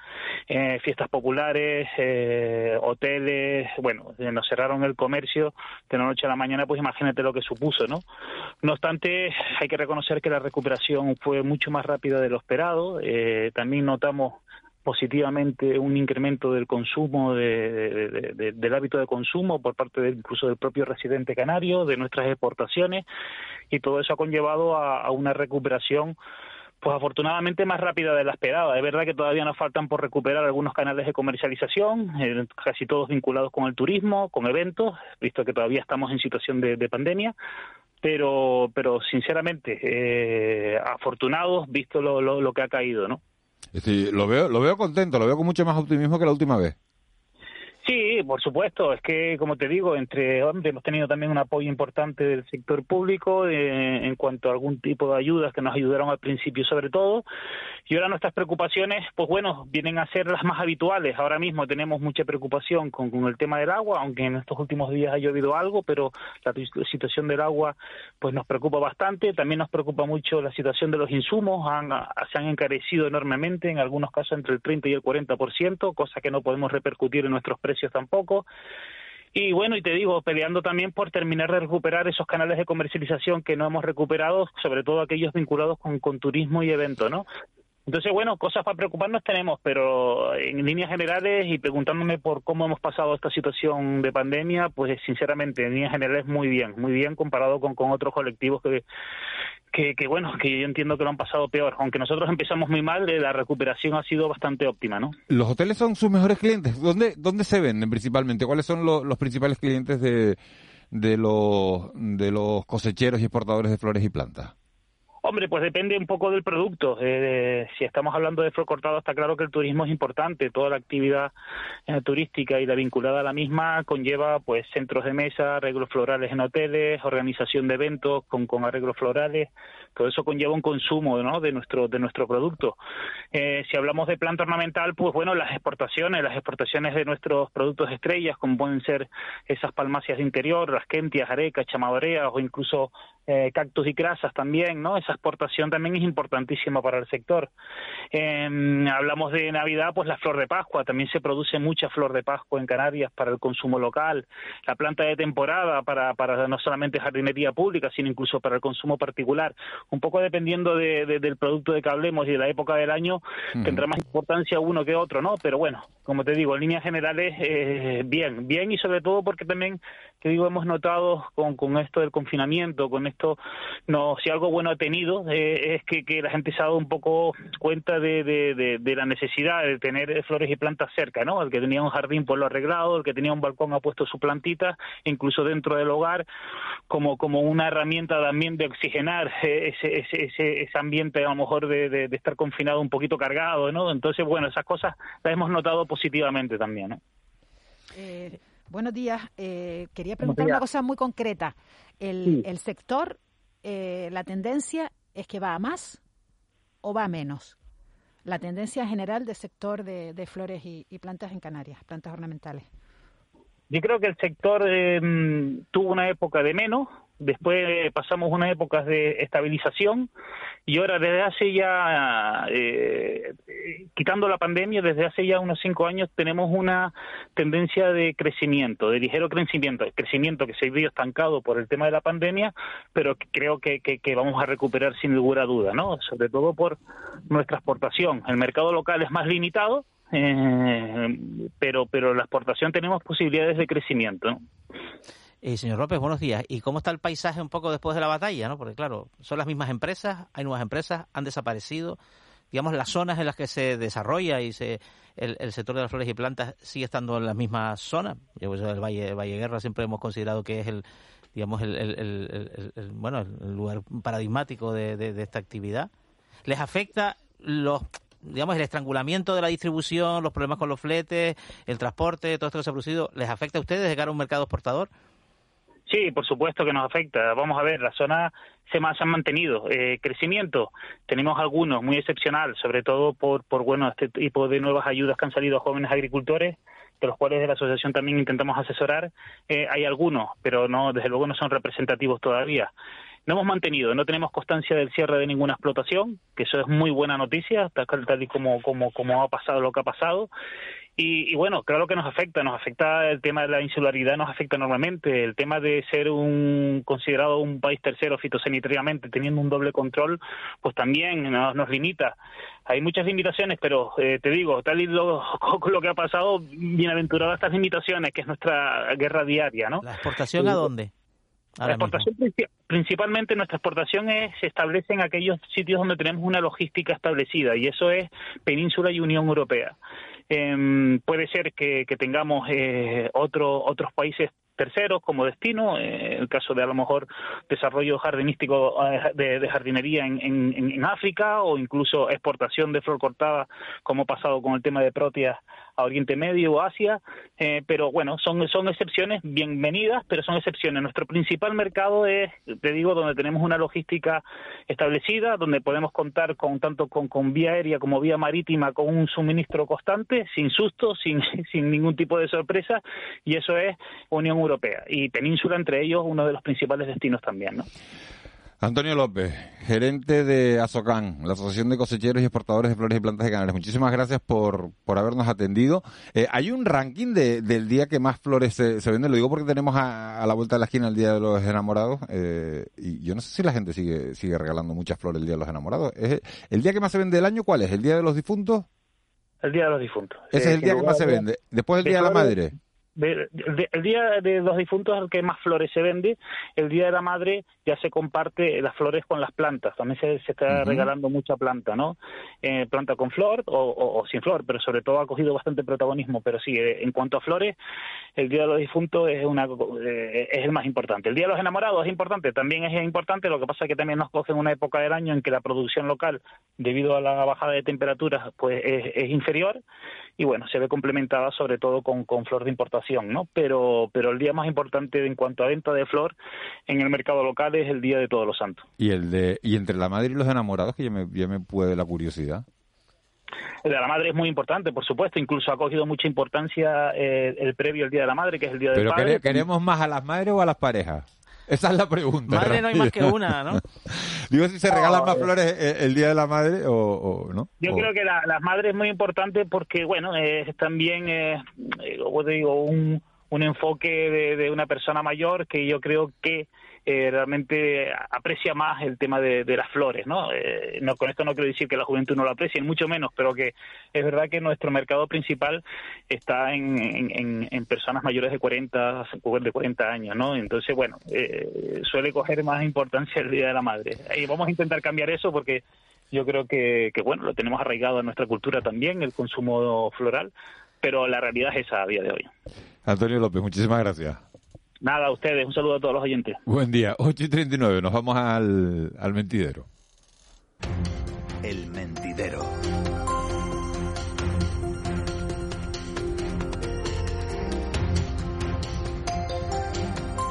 eh, fiestas populares, hoteles, bueno, nos cerraron el comercio de la noche a la mañana, pues imagínate lo que supuso, ¿no? No obstante, hay que reconocer que la recuperación fue mucho más rápida de lo esperado. también notamos positivamente un incremento del consumo de, del hábito de consumo por parte del, incluso del propio residente canario de nuestras exportaciones y todo eso ha conllevado a, una recuperación pues afortunadamente más rápida de la esperada. Es verdad que todavía nos faltan por recuperar algunos canales de comercialización, casi todos vinculados con el turismo, con eventos, visto que todavía estamos en situación de, pandemia, pero, pero sinceramente, eh, afortunados visto lo, lo que ha caído, ¿no? Lo veo, lo veo contento, lo veo con mucho más optimismo que la última vez. Sí, por supuesto. Es que, como te digo, entre hemos tenido también un apoyo importante del sector público eh, en cuanto a algún tipo de ayudas que nos ayudaron al principio, sobre todo. Y ahora nuestras preocupaciones, pues bueno, vienen a ser las más habituales. Ahora mismo tenemos mucha preocupación con, el tema del agua, aunque en estos últimos días ha llovido algo, pero la situación del agua, pues nos preocupa bastante. También nos preocupa mucho la situación de los insumos. Se han encarecido enormemente, en algunos casos entre el 30 y el 40%, cosa que no podemos repercutir en nuestros precios tampoco. Y bueno, y te digo, peleando también por terminar de recuperar esos canales de comercialización que no hemos recuperado, sobre todo aquellos vinculados con, con turismo y eventos, ¿no? Entonces, bueno, cosas para preocuparnos tenemos, pero en líneas generales y preguntándome por cómo hemos pasado esta situación de pandemia, pues sinceramente, en líneas generales muy bien, muy bien comparado con, otros colectivos que, que, bueno, que yo entiendo que lo han pasado peor. Aunque nosotros empezamos muy mal, eh, la recuperación ha sido bastante óptima, ¿no? ¿Los hoteles son sus mejores clientes? ¿Dónde, dónde se venden principalmente? ¿Cuáles son los principales clientes de, de, los, de los cosecheros y exportadores de flores y plantas? Hombre, pues depende un poco del producto. Eh, si estamos hablando de flor cortado, está claro que el turismo es importante. Toda la actividad eh, turística y la vinculada a la misma conlleva pues centros de mesa, arreglos florales en hoteles, organización de eventos con, con arreglos florales. Todo eso conlleva un consumo de nuestro de nuestro producto. Eh, si hablamos de planta ornamental, pues bueno, las exportaciones, las exportaciones de nuestros productos estrellas, como pueden ser esas palmacias de interior, rasquentias, arecas, chamadoreas o incluso eh, cactus y crasas también, ¿no? Esa exportación también es importantísima para el sector. Eh, hablamos de Navidad, pues la flor de Pascua, también se produce mucha flor de Pascua en Canarias para el consumo local, la planta de temporada para, para no solamente jardinería pública, sino incluso para el consumo particular. Un poco dependiendo de, del producto de que hablemos y de la época del año, tendrá más importancia uno que otro, ¿no? Pero bueno, como te digo, en líneas generales, eh, bien, bien y sobre todo porque también, te digo, hemos notado con, con esto del confinamiento, con esto, no, si algo bueno ha tenido, eh, es que, que la gente se ha dado un poco cuenta de, de, de, la necesidad de tener flores y plantas cerca, ¿no? El que tenía un jardín pues lo ha arreglado, el que tenía un balcón ha puesto su plantita, incluso dentro del hogar, como, como una herramienta también de oxigenar eh, ese, ese, ese, ambiente a lo mejor de, de, de estar confinado un poquito cargado, ¿no? Entonces, bueno, esas cosas las hemos notado positivamente también, ¿no? Eh, buenos días. Eh, quería preguntar una cosa muy concreta. ¿El, Sí. el sector, eh, la tendencia es que va a más o va a menos? La tendencia general del sector de, de flores y, y plantas en Canarias, plantas ornamentales. Yo creo que el sector eh, tuvo una época de menos, después pasamos una época de estabilización y ahora desde hace ya, eh, quitando la pandemia, desde hace ya unos cinco años tenemos una tendencia de crecimiento, de ligero crecimiento, crecimiento que se vio estancado por el tema de la pandemia, pero creo que, que, vamos a recuperar sin ninguna duda, ¿no? Sobre todo por nuestra exportación. El mercado local es más limitado, eh, pero pero la exportación tenemos posibilidades de crecimiento. Eh, señor López, buenos días. ¿Y cómo está el paisaje un poco después de la batalla? ¿no? Porque claro, son las mismas empresas, hay nuevas empresas, han desaparecido. Digamos, las zonas en las que se desarrolla y se, el, el sector de las flores y plantas sigue estando en las mismas zonas. Yo, pues, el Valle, el Valle Guerra siempre hemos considerado que es el, digamos, el, el, bueno, el lugar paradigmático de, de- esta actividad. ¿Les afecta los digamos, el estrangulamiento de la distribución, los problemas con los fletes, el transporte, todo esto que se ha producido, ¿les afecta a ustedes de a un mercado exportador? Sí, por supuesto que nos afecta. Vamos a ver, las zonas se, se han mantenido. Eh, crecimiento, tenemos algunos muy excepcional, sobre todo por, por bueno, este tipo de nuevas ayudas que han salido a jóvenes agricultores, de los cuales de la asociación también intentamos asesorar. Eh, hay algunos, pero no, desde luego no son representativos todavía. No hemos mantenido, no tenemos constancia del cierre de ninguna explotación, que eso es muy buena noticia, tal, tal y como, como, como ha pasado lo que ha pasado. Y, y bueno, claro que nos afecta, nos afecta el tema de la insularidad, nos afecta enormemente, el tema de ser un considerado un país tercero fitosanitariamente, teniendo un doble control, pues también nos, nos limita. Hay muchas limitaciones, pero eh, te digo, tal y lo, [laughs] lo que ha pasado, bienaventuradas estas limitaciones, que es nuestra guerra diaria, ¿no? ¿La exportación a dónde? La exportación, princi- principalmente nuestra exportación es, se establece en aquellos sitios donde tenemos una logística establecida y eso es Península y Unión Europea. Em, puede ser que, que tengamos eh, otro- otros países terceros como destino, eh, el caso de a lo mejor desarrollo jardinístico eh, de, jardinería en, en- África o incluso exportación de flor cortada como ha pasado con el tema de proteas a Oriente Medio o Asia, eh, pero bueno, son, son excepciones bienvenidas, pero son excepciones. Nuestro principal mercado es, te digo, donde tenemos una logística establecida, donde podemos contar con tanto con, con vía aérea como vía marítima con un suministro constante, sin sustos, sin, [laughs] sin ningún tipo de sorpresa, y eso es Unión Europea. Y Península, entre ellos, uno de los principales destinos también, ¿no? Antonio López, gerente de Asocan, la Asociación de Cosecheros y Exportadores de Flores y Plantas de Canarias. Muchísimas gracias por, por habernos atendido. Eh, hay un ranking de- del día que más flores se, se venden. Lo digo porque tenemos a, a la vuelta de la esquina el Día de los Enamorados. eh, y yo no sé si la gente sigue, sigue regalando muchas flores el Día de los Enamorados. ¿Es el día que más se vende del año cuál es? ¿El Día de los Difuntos? El Día de los Difuntos. Ese Eh, es el sin día que más se vende. Después el Día de la Madre. De- de- el día de los difuntos es el que más flores se vende. El día de la madre ya se comparte las flores con las plantas. También se, se está regalando mucha planta, ¿no? Eh, planta con flor o, o- o sin flor, pero sobre todo ha cogido bastante protagonismo. Pero sí, eh, en cuanto a flores, el día de los difuntos es una eh, es el más importante. El día de los enamorados es importante, también es importante. Lo que pasa es que también nos coge en una época del año en que la producción local, debido a la bajada de temperaturas, pues es, es inferior y bueno, se ve complementada sobre todo con, con flor de importación, ¿no? Pero, pero el día más importante en cuanto a venta de flor en el mercado local es el Día de Todos los Santos. Y el de y entre la madre y los enamorados, que ya me, ya me puede la curiosidad. El de la madre es muy importante, por supuesto, incluso ha cogido mucha importancia eh, el previo el Día de la Madre, que es el Día del Pero Padre. ¿queremos más a las madres o a las parejas? Esa es la pregunta. Madre no hay más que una, ¿no? [laughs] Digo si se regalan más flores el, el, Día de la Madre o, o no. Yo o... creo que la, las madres es muy importante porque, bueno, es también, eh, como te digo, un, un enfoque de, de, una persona mayor que yo creo que eh, realmente aprecia más el tema de, de las flores, ¿no? Eh, ¿no? Con esto no quiero decir que la juventud no lo aprecie, mucho menos, pero que es verdad que nuestro mercado principal está en, en, en personas mayores de 40, de 40 años, ¿no? Entonces, bueno, eh, suele coger más importancia el Día de la Madre. Y vamos a intentar cambiar eso porque yo creo que, que, bueno, lo tenemos arraigado en nuestra cultura también, el consumo floral, pero la realidad es esa a día de hoy. Antonio López, muchísimas gracias. Nada, a ustedes. Un saludo a todos los oyentes. Buen día. 8 y 39. Nos vamos al, al mentidero. El mentidero.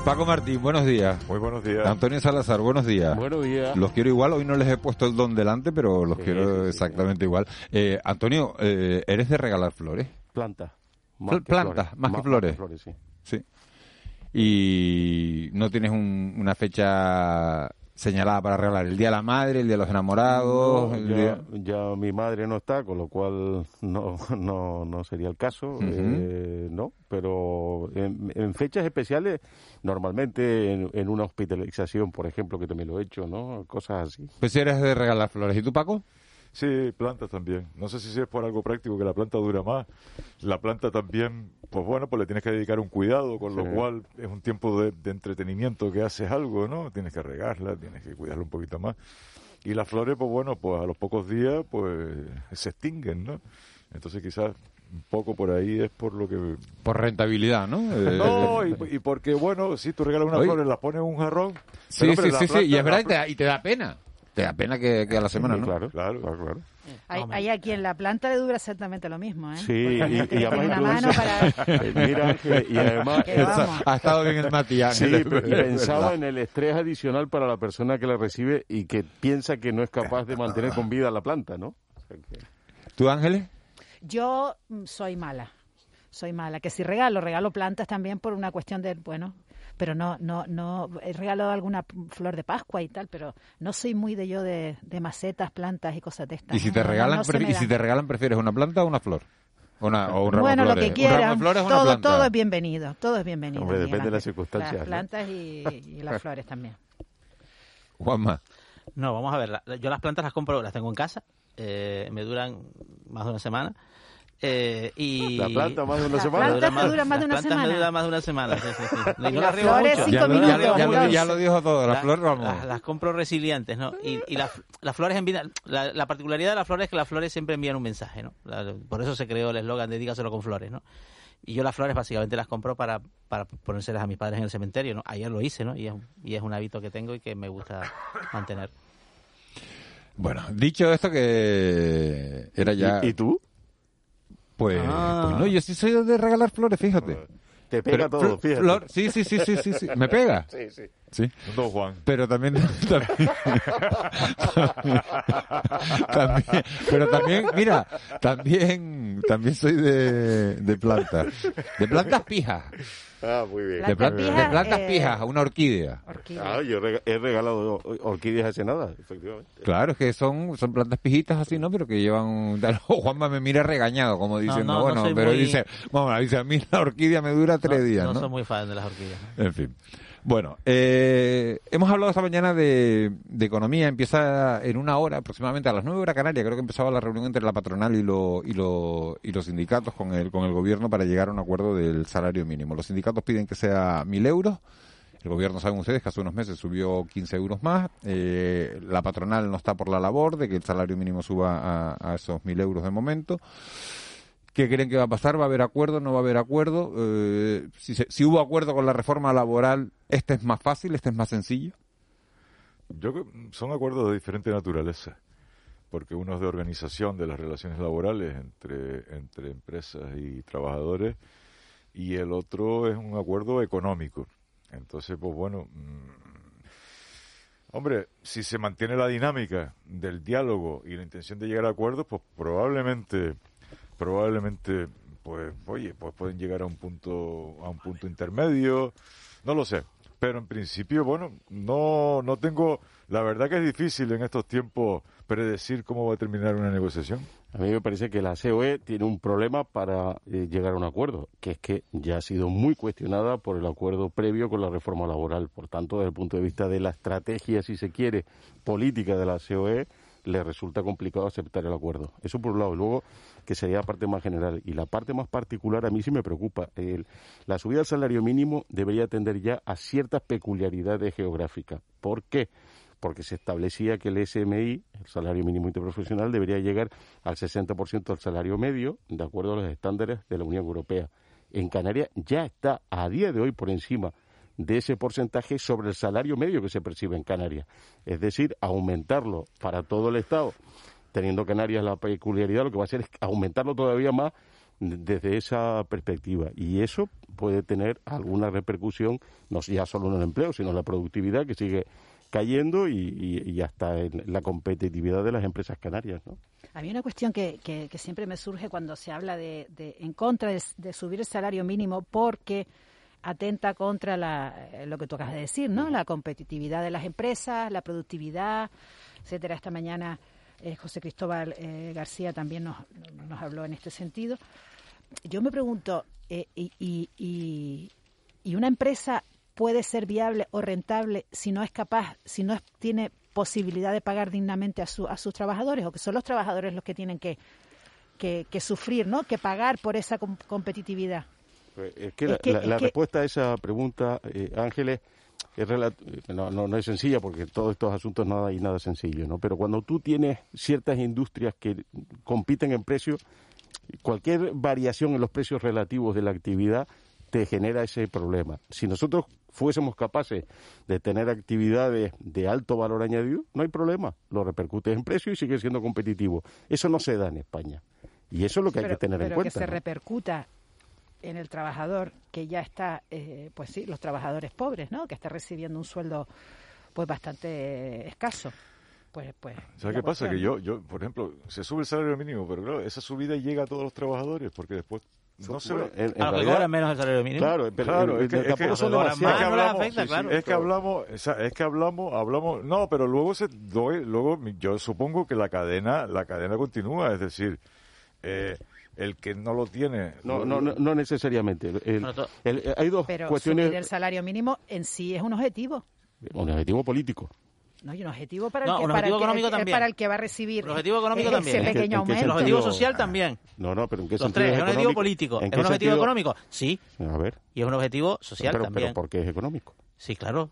Paco Martín, buenos días. Muy buenos días. Antonio Salazar, buenos días. Buenos días. Los quiero igual, hoy no les he puesto el don delante, pero los Sí, quiero sí, sí, exactamente igual. Eh, Antonio, eh, ¿eres de regalar flores? Planta. Pl- Plantas, más, que flores. sí. Sí. Y no tienes un- una fecha señalada para regalar. El Día de la Madre, el Día de los Enamorados. No, el ya, día- ya mi madre no está, con lo cual no, [laughs] no, no sería el caso, eh, no, pero en, en fechas especiales, normalmente en, en una hospitalización, por ejemplo, que también lo he hecho, ¿no? Cosas así. Pues eres de regalar flores. ¿Y tú, Paco? Sí, plantas también. No sé si es por algo práctico que la planta dura más. La planta también, pues bueno, pues le tienes que dedicar un cuidado, con lo cual es un tiempo de, de entretenimiento que haces algo, ¿no? Tienes que regarla, tienes que cuidarla un poquito más. Y las flores, pues bueno, pues a los pocos días, pues se extinguen, ¿no? Entonces quizás un poco por ahí es por lo que... Por rentabilidad, ¿no? [laughs] Eh, No, y, y porque, bueno, si tú regalas unas Oye. flores, las pones en un jarrón... Sí, pero, sí, sí, sí, planta- y es verdad, y te da pena. Te da pena que, que a la semana, ¿no? Claro, claro, claro, claro. Hay, hay a quien la planta le dura exactamente lo mismo, ¿eh? Sí, y, y además una mano para... [laughs] Eh, Mira, Ángel, y además... [laughs] Ha estado bien el Mati Sí, [laughs] y pensaba en el estrés adicional para la persona que la recibe y que piensa que no es capaz de mantener con vida la planta, ¿no? O sea que- ¿Tú, Ángeles? Yo mm, soy mala, soy mala. Que si regalo, regalo plantas también por una cuestión de, bueno, pero no, no, no, he regalado alguna flor de Pascua y tal, pero no soy muy de yo de, de macetas, plantas y cosas de estas. ¿Y si ¿no? te no, regalan, no y si te regalan prefieres una planta o una flor? Una, o un ramo Bueno, de lo flores. que quieran, flores todo, es bienvenido, todo es bienvenido. Hombre, depende de las circunstancias, Las ¿no? plantas y, y las [laughs] flores también. Juanma. No, vamos a ver. Yo las plantas las compro, las tengo en casa. eh, me duran más de una semana. Eh, y La planta más de una Las semana. plantas te duran más de las una plantas semana. me duran más de una semana. Sí, sí, sí. Y Y no las flores, mucho. cinco Ya lo, ya, minutos, ya ya lo dijo todo. La La- flor, vamos. Las, las compro resilientes, ¿no? Y, y las, las flores envían. La, la particularidad de las flores es que las flores siempre envían un mensaje, ¿no? La- por eso se creó el eslogan de dígaselo con flores, ¿no? Y yo las flores básicamente las compro para, para ponérselas a mis padres en el cementerio, ¿no? Ayer lo hice, ¿no? Y es, y es un hábito que tengo y que me gusta mantener. Bueno, dicho esto que era ya... ¿Y, y tú? Pues, Ah. pues no, yo sí soy de regalar flores, fíjate. Te pega Pero todo, fíjate. flor- sí, sí, sí, sí, sí, sí. ¿Me pega? [laughs] Sí, sí. Sí. Don Juan. Pero también, [laughs] también, [laughs] también- pero también, mira, también, también soy de, de plantas, de plantas pijas, Ah, muy bien. de, Plantas plan- de pijas, plantas eh, pijas, una orquídea. Orquídea. Ah, yo he regalado orquídeas hace nada, efectivamente. Claro, es que son, son plantas pijitas así, ¿no? Pero que llevan... un- [laughs] Juanma me mira regañado, como diciendo, no, no bueno, pero muy- dice, vamos, dice, a mí la orquídea me dura tres no, días, no ¿no? soy muy fan de las orquídeas. En fin. Bueno, eh, hemos hablado esta mañana de, economía. Empieza en una hora, aproximadamente a las nueve horas canaria. Creo que empezaba la reunión entre la patronal y, lo, y, lo- y los sindicatos con el, con el gobierno para llegar a un acuerdo del salario mínimo. Los sindicatos piden que sea mil euros. El gobierno, saben ustedes, que hace unos meses subió 15 euros más. Eh, la patronal no está por la labor de que el salario mínimo suba a, a esos mil euros de momento. ¿Qué creen que va a pasar? ¿Va a haber acuerdo? ¿No va a haber acuerdo? Eh, si, se- si hubo acuerdo con la reforma laboral, ¿este es más fácil? ¿Este es más sencillo? Yo son acuerdos de diferente naturaleza. porque uno es de organización de las relaciones laborales entre, entre empresas y trabajadores y el otro es un acuerdo económico. Entonces, pues bueno, mm, hombre, si se mantiene la dinámica del diálogo y la intención de llegar a acuerdos, pues probablemente, probablemente, pues, oye, pues pueden llegar a un punto, a un punto intermedio, no lo sé. Pero en principio, bueno, no, no tengo, la verdad que es difícil en estos tiempos predecir cómo va a terminar una negociación. A mí me parece que la COE tiene un problema para eh, llegar a un acuerdo, que es que ya ha sido muy cuestionada por el acuerdo previo con la reforma laboral. Por tanto, desde el punto de vista de la estrategia, si se quiere, política de la COE, le resulta complicado aceptar el acuerdo. Eso por un lado. Luego, que sería la parte más general. Y la parte más particular a mí sí me preocupa. la subida del salario mínimo debería atender ya a ciertas peculiaridades geográficas. ¿Por qué? porque se establecía que el SMI, el salario mínimo interprofesional, debería llegar al 60% del salario medio, de acuerdo a los estándares de la Unión Europea. En Canarias ya está a día de hoy por encima de ese porcentaje sobre el salario medio que se percibe en Canarias. Es decir, aumentarlo para todo el Estado, teniendo Canarias la peculiaridad, lo que va a hacer es aumentarlo todavía más desde esa perspectiva. Y eso puede tener alguna repercusión, no ya solo en el empleo, sino en la productividad que sigue cayendo y, hasta en la competitividad de las empresas canarias. ¿no? A mí una cuestión que, que, siempre me surge cuando se habla de, en contra de, subir el salario mínimo porque atenta contra la, lo que tú acabas de decir, ¿no? La competitividad de las empresas, la productividad, etcétera. Esta mañana eh, José Cristóbal eh, García también nos, nos, habló en este sentido. Yo me pregunto, eh, y, y, y una empresa puede ser viable o rentable si no es capaz, si no tiene posibilidad de pagar dignamente a, su, a sus trabajadores o que son los trabajadores los que tienen que, que, sufrir, ¿no? Que pagar por esa competitividad. Pues, es que la, respuesta a esa pregunta, eh, Ángeles, es no, no, no, es sencilla porque todos estos asuntos nada hay nada sencillo, ¿no? Pero cuando tú tienes ciertas industrias que compiten en precios, cualquier variación en los precios relativos de la actividad te genera ese problema. Si nosotros fuésemos capaces de tener actividades de alto valor añadido, no hay problema. Lo repercutes en precio y sigue siendo competitivo. Eso no se da en España. Y eso es lo que hay que tener en cuenta. que se repercuta en el trabajador que ya está, eh, pues sí, los trabajadores pobres, ¿no? Que está recibiendo un sueldo pues bastante escaso. Pues, pues, ¿Sabes qué pasa? Que yo, yo, por ejemplo, se sube el salario mínimo, pero claro, esa subida llega a todos los trabajadores, porque después no se ve. En, en realidad, menos el salario mínimo. Claro, pero claro, es que, es que, son hablamos, afecta, claro, es que hablamos, es que hablamos, hablamos, no, pero luego se doy, luego yo supongo que la cadena, la cadena continúa, es decir, eh, el que no lo tiene. No, no, no, no necesariamente. El, el, hay dos pero cuestiones. Subir el salario mínimo en sí es un objetivo. Un objetivo político. No, y un objetivo para el que, para el que, para el que va a recibir un objetivo económico también. ese pequeño aumento. El objetivo social también. No, no, pero ¿en qué Los sentido tres, es, un objetivo político. ¿Es un objetivo económico? Sí. A ver. Y es un objetivo social pero, también. Pero ¿por qué es económico? Sí, claro.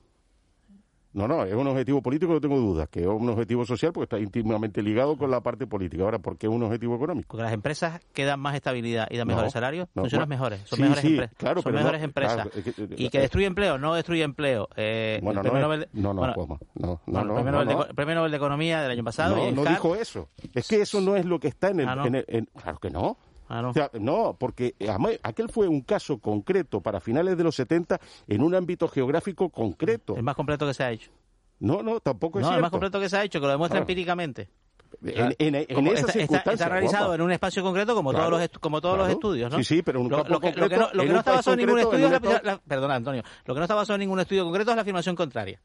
No, no, es un objetivo político, no tengo dudas, que es un objetivo social porque está íntimamente ligado con la parte política. Ahora, ¿por qué es un objetivo económico? Porque las empresas que dan más estabilidad y dan mejores salarios funcionan mejores, son mejores, empresas claro, son mejores empresas. y que destruye empleo, no destruye empleo. Eh, bueno, no, Nobel, no, no, bueno, no, no, no, premio, Nobel de, premio Nobel de Economía del año pasado. No, no dijo eso. Es que eso no es lo que está en el... Ah, en el en, claro que no. Ah, no. O sea, no, porque aquel fue un caso concreto para finales de los 70 en un ámbito geográfico concreto. El más completo que se ha hecho. No, no, tampoco es no, cierto. el más completo que se ha hecho, que lo demuestra empíricamente. En, en, en esa está, está, realizado en un espacio concreto como todos los como todos los estudios, ¿no? Sí, sí, pero en un lo, campo lo, que, concreto, lo que no, lo que no está basado en ningún estudio es la, la, perdona, Antonio, lo que no está basado en ningún estudio concreto es la afirmación contraria.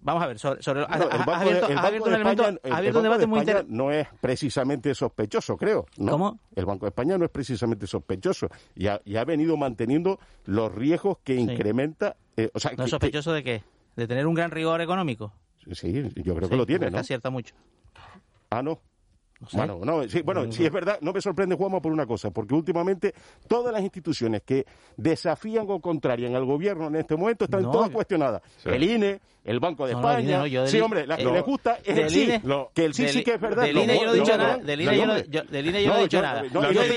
Vamos a ver, sobre, sobre no, has, abierto, has abierto un elemento, has abierto un debate muy interesante. No es precisamente sospechoso, creo. ¿no? ¿Cómo? El Banco de España no es precisamente sospechoso y ha, y ha venido manteniendo los riesgos que sí. incrementa. Eh, o sea, ¿No que, es sospechoso de qué? ¿De tener un gran rigor económico? Sí, yo creo sí, que lo tiene, ¿no? acierta mucho. Ah, no. Bueno, no, sí, bueno, sí es verdad, no me sorprende Juanma por una cosa, porque últimamente todas las instituciones que desafían o contrarian al gobierno en este momento están No, todas cuestionadas. Sí. El INE, el Banco de No, España. No, yo del sí, hombre, la que eh, les gusta es el sí, que el sí del- sí que es verdad. Del INE yo no he dicho nada, del INE yo no- he dicho nada. No, estoy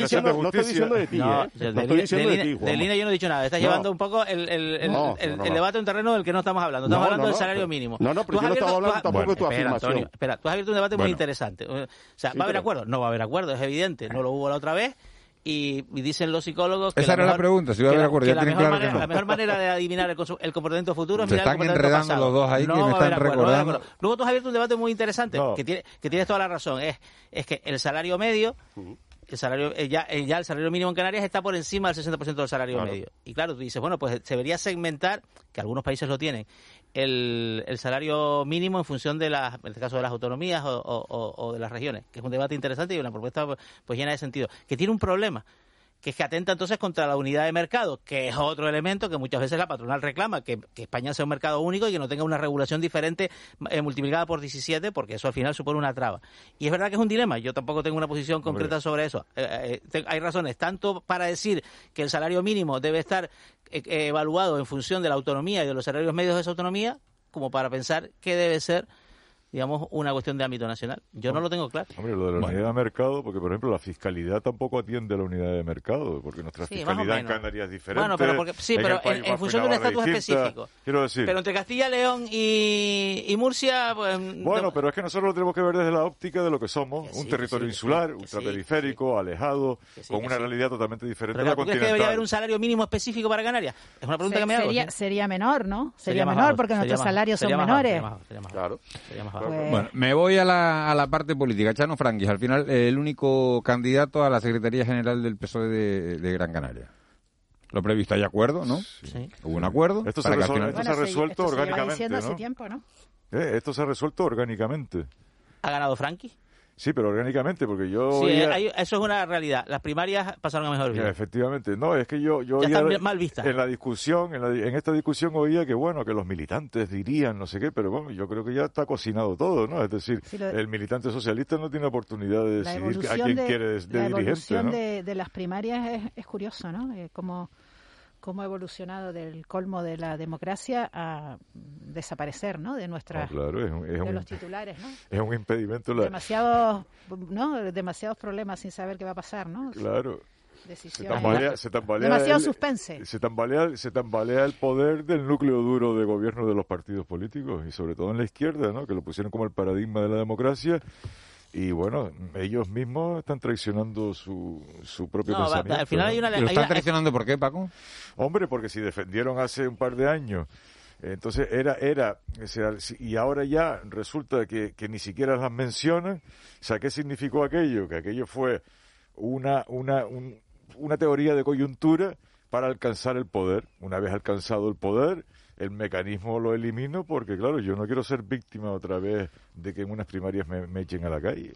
diciendo, de ti, No, ¿eh? estoy diciendo de ti, del INE yo no he dicho nada. Estás llevando un poco el, debate a un terreno del que no estamos hablando. Estamos hablando del salario mínimo. no, no, pero yo no estaba hablando tampoco de tu afirmación. Antonio, espera, tú has abierto un debate muy interesante. O sea, ¿va a haber acuerdo? No va a haber acuerdo, es evidente. No lo hubo la otra vez. Y, y dicen los psicólogos que Esa era la mejor- pregunta, si va a haber la- acuerdo, que ya la tienen mejor claro que manera- no. La mejor manera de adivinar el, el comportamiento futuro es Se mirar el están comportamiento enredando pasado. los dos ahí, no que me están acuerdo, recordando. Luego tú has abierto un debate muy interesante, que, tiene, que tienes toda la razón. Es, es que el salario medio el salario eh, ya, eh, ya el salario mínimo en Canarias está por encima del 60% del salario Claro. medio. Y claro, tú dices, bueno, pues se debería segmentar, que algunos países lo tienen, el, salario mínimo en función de las, en este caso de las autonomías o, o- o- o de las regiones, que es un debate interesante y una propuesta pues, pues llena de sentido, que tiene un problema que es que atenta entonces contra la unidad de mercado, que es otro elemento que muchas veces la patronal reclama, que, que España sea un mercado único y que no tenga una regulación diferente eh, multiplicada por 17, porque eso al final supone una traba. Y es verdad que es un dilema, yo tampoco tengo una posición concreta sobre eso. Eh, eh, hay razones, tanto para decir que el salario mínimo debe estar evaluado en función de la autonomía y de los salarios medios de esa autonomía, como para pensar que debe ser digamos, una cuestión de ámbito nacional. Yo no lo tengo claro. Hombre, lo de la unidad de mercado, porque por ejemplo la fiscalidad tampoco atiende a la unidad de mercado, porque nuestra Sí, fiscalidad en. Canarias es diferente. Bueno, pero porque- sí, en pero en- función de un estatus específico. Quiero decir, Pero entre Castilla, León y, y Murcia, pues... bueno, no- pero es que nosotros lo tenemos que ver desde la óptica de lo que somos, Que sí, un territorio sí, insular, ultraperiférico, alejado, sí, con una sí. realidad totalmente diferente Pero a la ¿tú crees que debería haber un salario mínimo específico para Canarias? Es una pregunta Se- que me hago. sería, ¿sí? sería menor, ¿no? Sería, menor porque nuestros salarios son menores. Claro. Sería más. Pues- Bueno, me voy a la, a la parte política. Chano Franquis, al final, eh, el único candidato a la Secretaría General del PSOE de, de Gran Canaria. Lo previsto, hay acuerdo, ¿no? Sí. Hubo un acuerdo. Esto se al resuelve- final- esto se ha resuelto esto se lleva orgánicamente, ¿no? Eh, esto se ha resuelto orgánicamente. ¿Ha ganado Frankie? Sí, pero orgánicamente, porque yo... Sí, oía- hay- eso es una realidad. Las primarias pasaron a mejor vida. efectivamente, no, es que yo, yo Ya oía mal vistas. en la discusión, en, la di- en esta discusión oía que bueno, que los militantes dirían no sé qué, pero bueno, yo creo que ya está cocinado todo, ¿no? Es decir, Sí, lo- el militante socialista no tiene oportunidad de decidir a quién de, quiere de, de la dirigente, evolución ¿no? de, de las primarias es, es curioso, ¿no? Eh, cómo, cómo ha evolucionado del colmo de la democracia a desaparecer, ¿no? De No, nuestra, claro, es un, es de un- los titulares, ¿no? [laughs] es un impedimento. La, Demasiados, ¿no? Demasiados problemas sin saber qué va a pasar, ¿no? claro. Se tambalea, se tambalea Demasiado el- suspense. Se tambalea, se tambalea el poder del núcleo duro de gobierno de los partidos políticos y sobre todo en la izquierda, ¿no? que lo pusieron como el paradigma de la democracia y bueno, ellos mismos están traicionando su, su propio No, va- pensamiento. al final ¿no? hay una- ¿Lo hay están una- traicionando por qué, Paco? Hombre, porque si defendieron hace un par de años, entonces era, era, y ahora ya resulta que, que ni siquiera las mencionan, o sea, ¿qué significó aquello? Que aquello fue una, una, un- una teoría de coyuntura para alcanzar el poder. Una vez alcanzado el poder, el mecanismo lo elimino porque, claro, yo no quiero ser víctima otra vez de que en unas primarias me, me echen a la calle.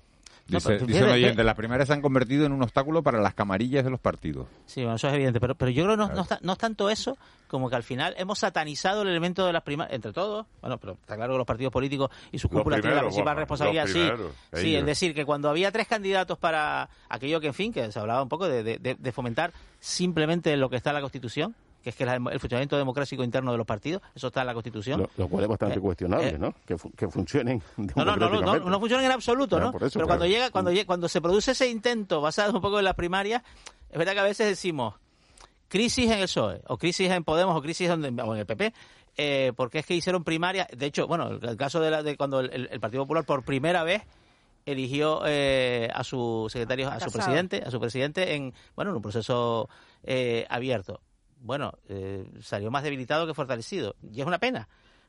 No, Dice, un oyente, ve- las primarias se han convertido en un obstáculo para las camarillas de los partidos. Sí, bueno, eso es evidente, pero, pero yo creo que no, no, está- no es tanto eso como que al final hemos satanizado el elemento de las primarias, entre todos, bueno, pero está claro que los partidos políticos y sus cúpulas tienen la principal responsabilidad, sí, primeros, sí, es decir, que cuando había tres candidatos para aquello que, en fin, que se hablaba un poco de- de fomentar simplemente lo que está en la Constitución, que es que la- el funcionamiento democrático interno de los partidos, eso está en la Constitución. Lo, lo cual es bastante Eh, cuestionable, eh, ¿no? Que, fu- que funcionen [laughs] No, no, no, no, no, funcionan en absoluto, ¿no? eso, Pero claro. cuando llega, cuando llega, cuando se produce ese intento basado un poco en las primarias, es verdad que a veces decimos crisis en el PSOE, o crisis en Podemos, o crisis en, o en el PP, eh, porque es que hicieron primarias. De hecho, bueno, el, el caso de, la- de cuando el, el- Partido Popular por primera vez eligió eh, a su secretario, a su presidente, a su presidente en, bueno, en un proceso eh, abierto. Bueno, eh, salió más debilitado que fortalecido, y es una pena.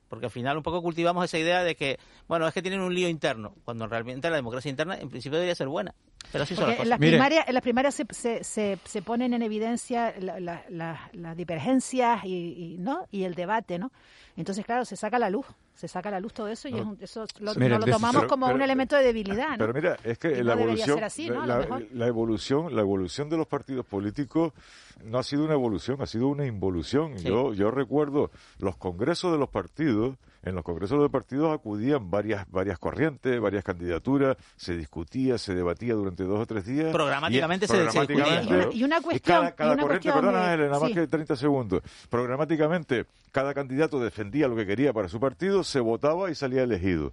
Porque al final un poco cultivamos esa idea de que, bueno, es que tienen un lío interno, cuando realmente la democracia interna en principio debería ser buena. Pero así son las en las primarias, en las primarias se, se, se, se ponen en evidencia la- la- la- las divergencias y, y, ¿no? y el debate, ¿no? Entonces, claro, se saca la luz, se saca a la luz todo eso y No. es un- eso lo, no lo tomamos pero- como pero- un elemento de debilidad, ¿no? Pero mira, es que la no evolución, la, evolución, la evolución de los partidos políticos no ha sido una evolución, ha sido una involución. Sí. Yo, yo recuerdo los congresos de los partidos en los congresos de partidos acudían varias varias corrientes, varias candidaturas, se discutía, se debatía durante dos o tres días. Programáticamente se, discutía. Y una, cuestión... Cada, corriente, perdona, nada más que 30 segundos. Programáticamente, cada candidato defendía lo que quería para su partido, se votaba y salía elegido.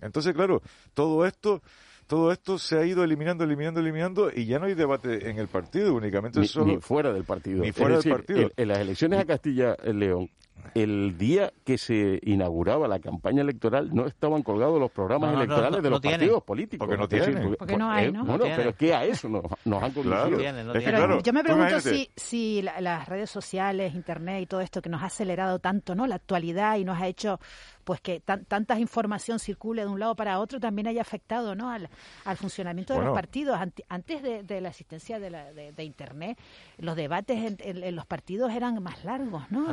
Entonces, claro, todo esto todo esto se ha ido eliminando, eliminando, eliminando y ya no hay debate en el partido, únicamente ni, solo... Ni fuera del partido. Ni fuera del partido. En, las elecciones a Castilla-León, el día que se inauguraba la campaña electoral no estaban colgados los programas electorales de los partidos políticos. Porque no tienen. Porque, no hay, ¿no? Bueno, pero es que a eso nos, nos han conducido. pero yo me pregunto si, si las redes sociales, Internet y todo esto que nos ha acelerado tanto, ¿no? La actualidad y nos ha hecho pues que tan, tanta información circule de un lado para otro también haya afectado ¿no? al, al funcionamiento de los partidos. Antes de, la existencia de, la, de, Internet, los debates en, los partidos eran más largos ¿no?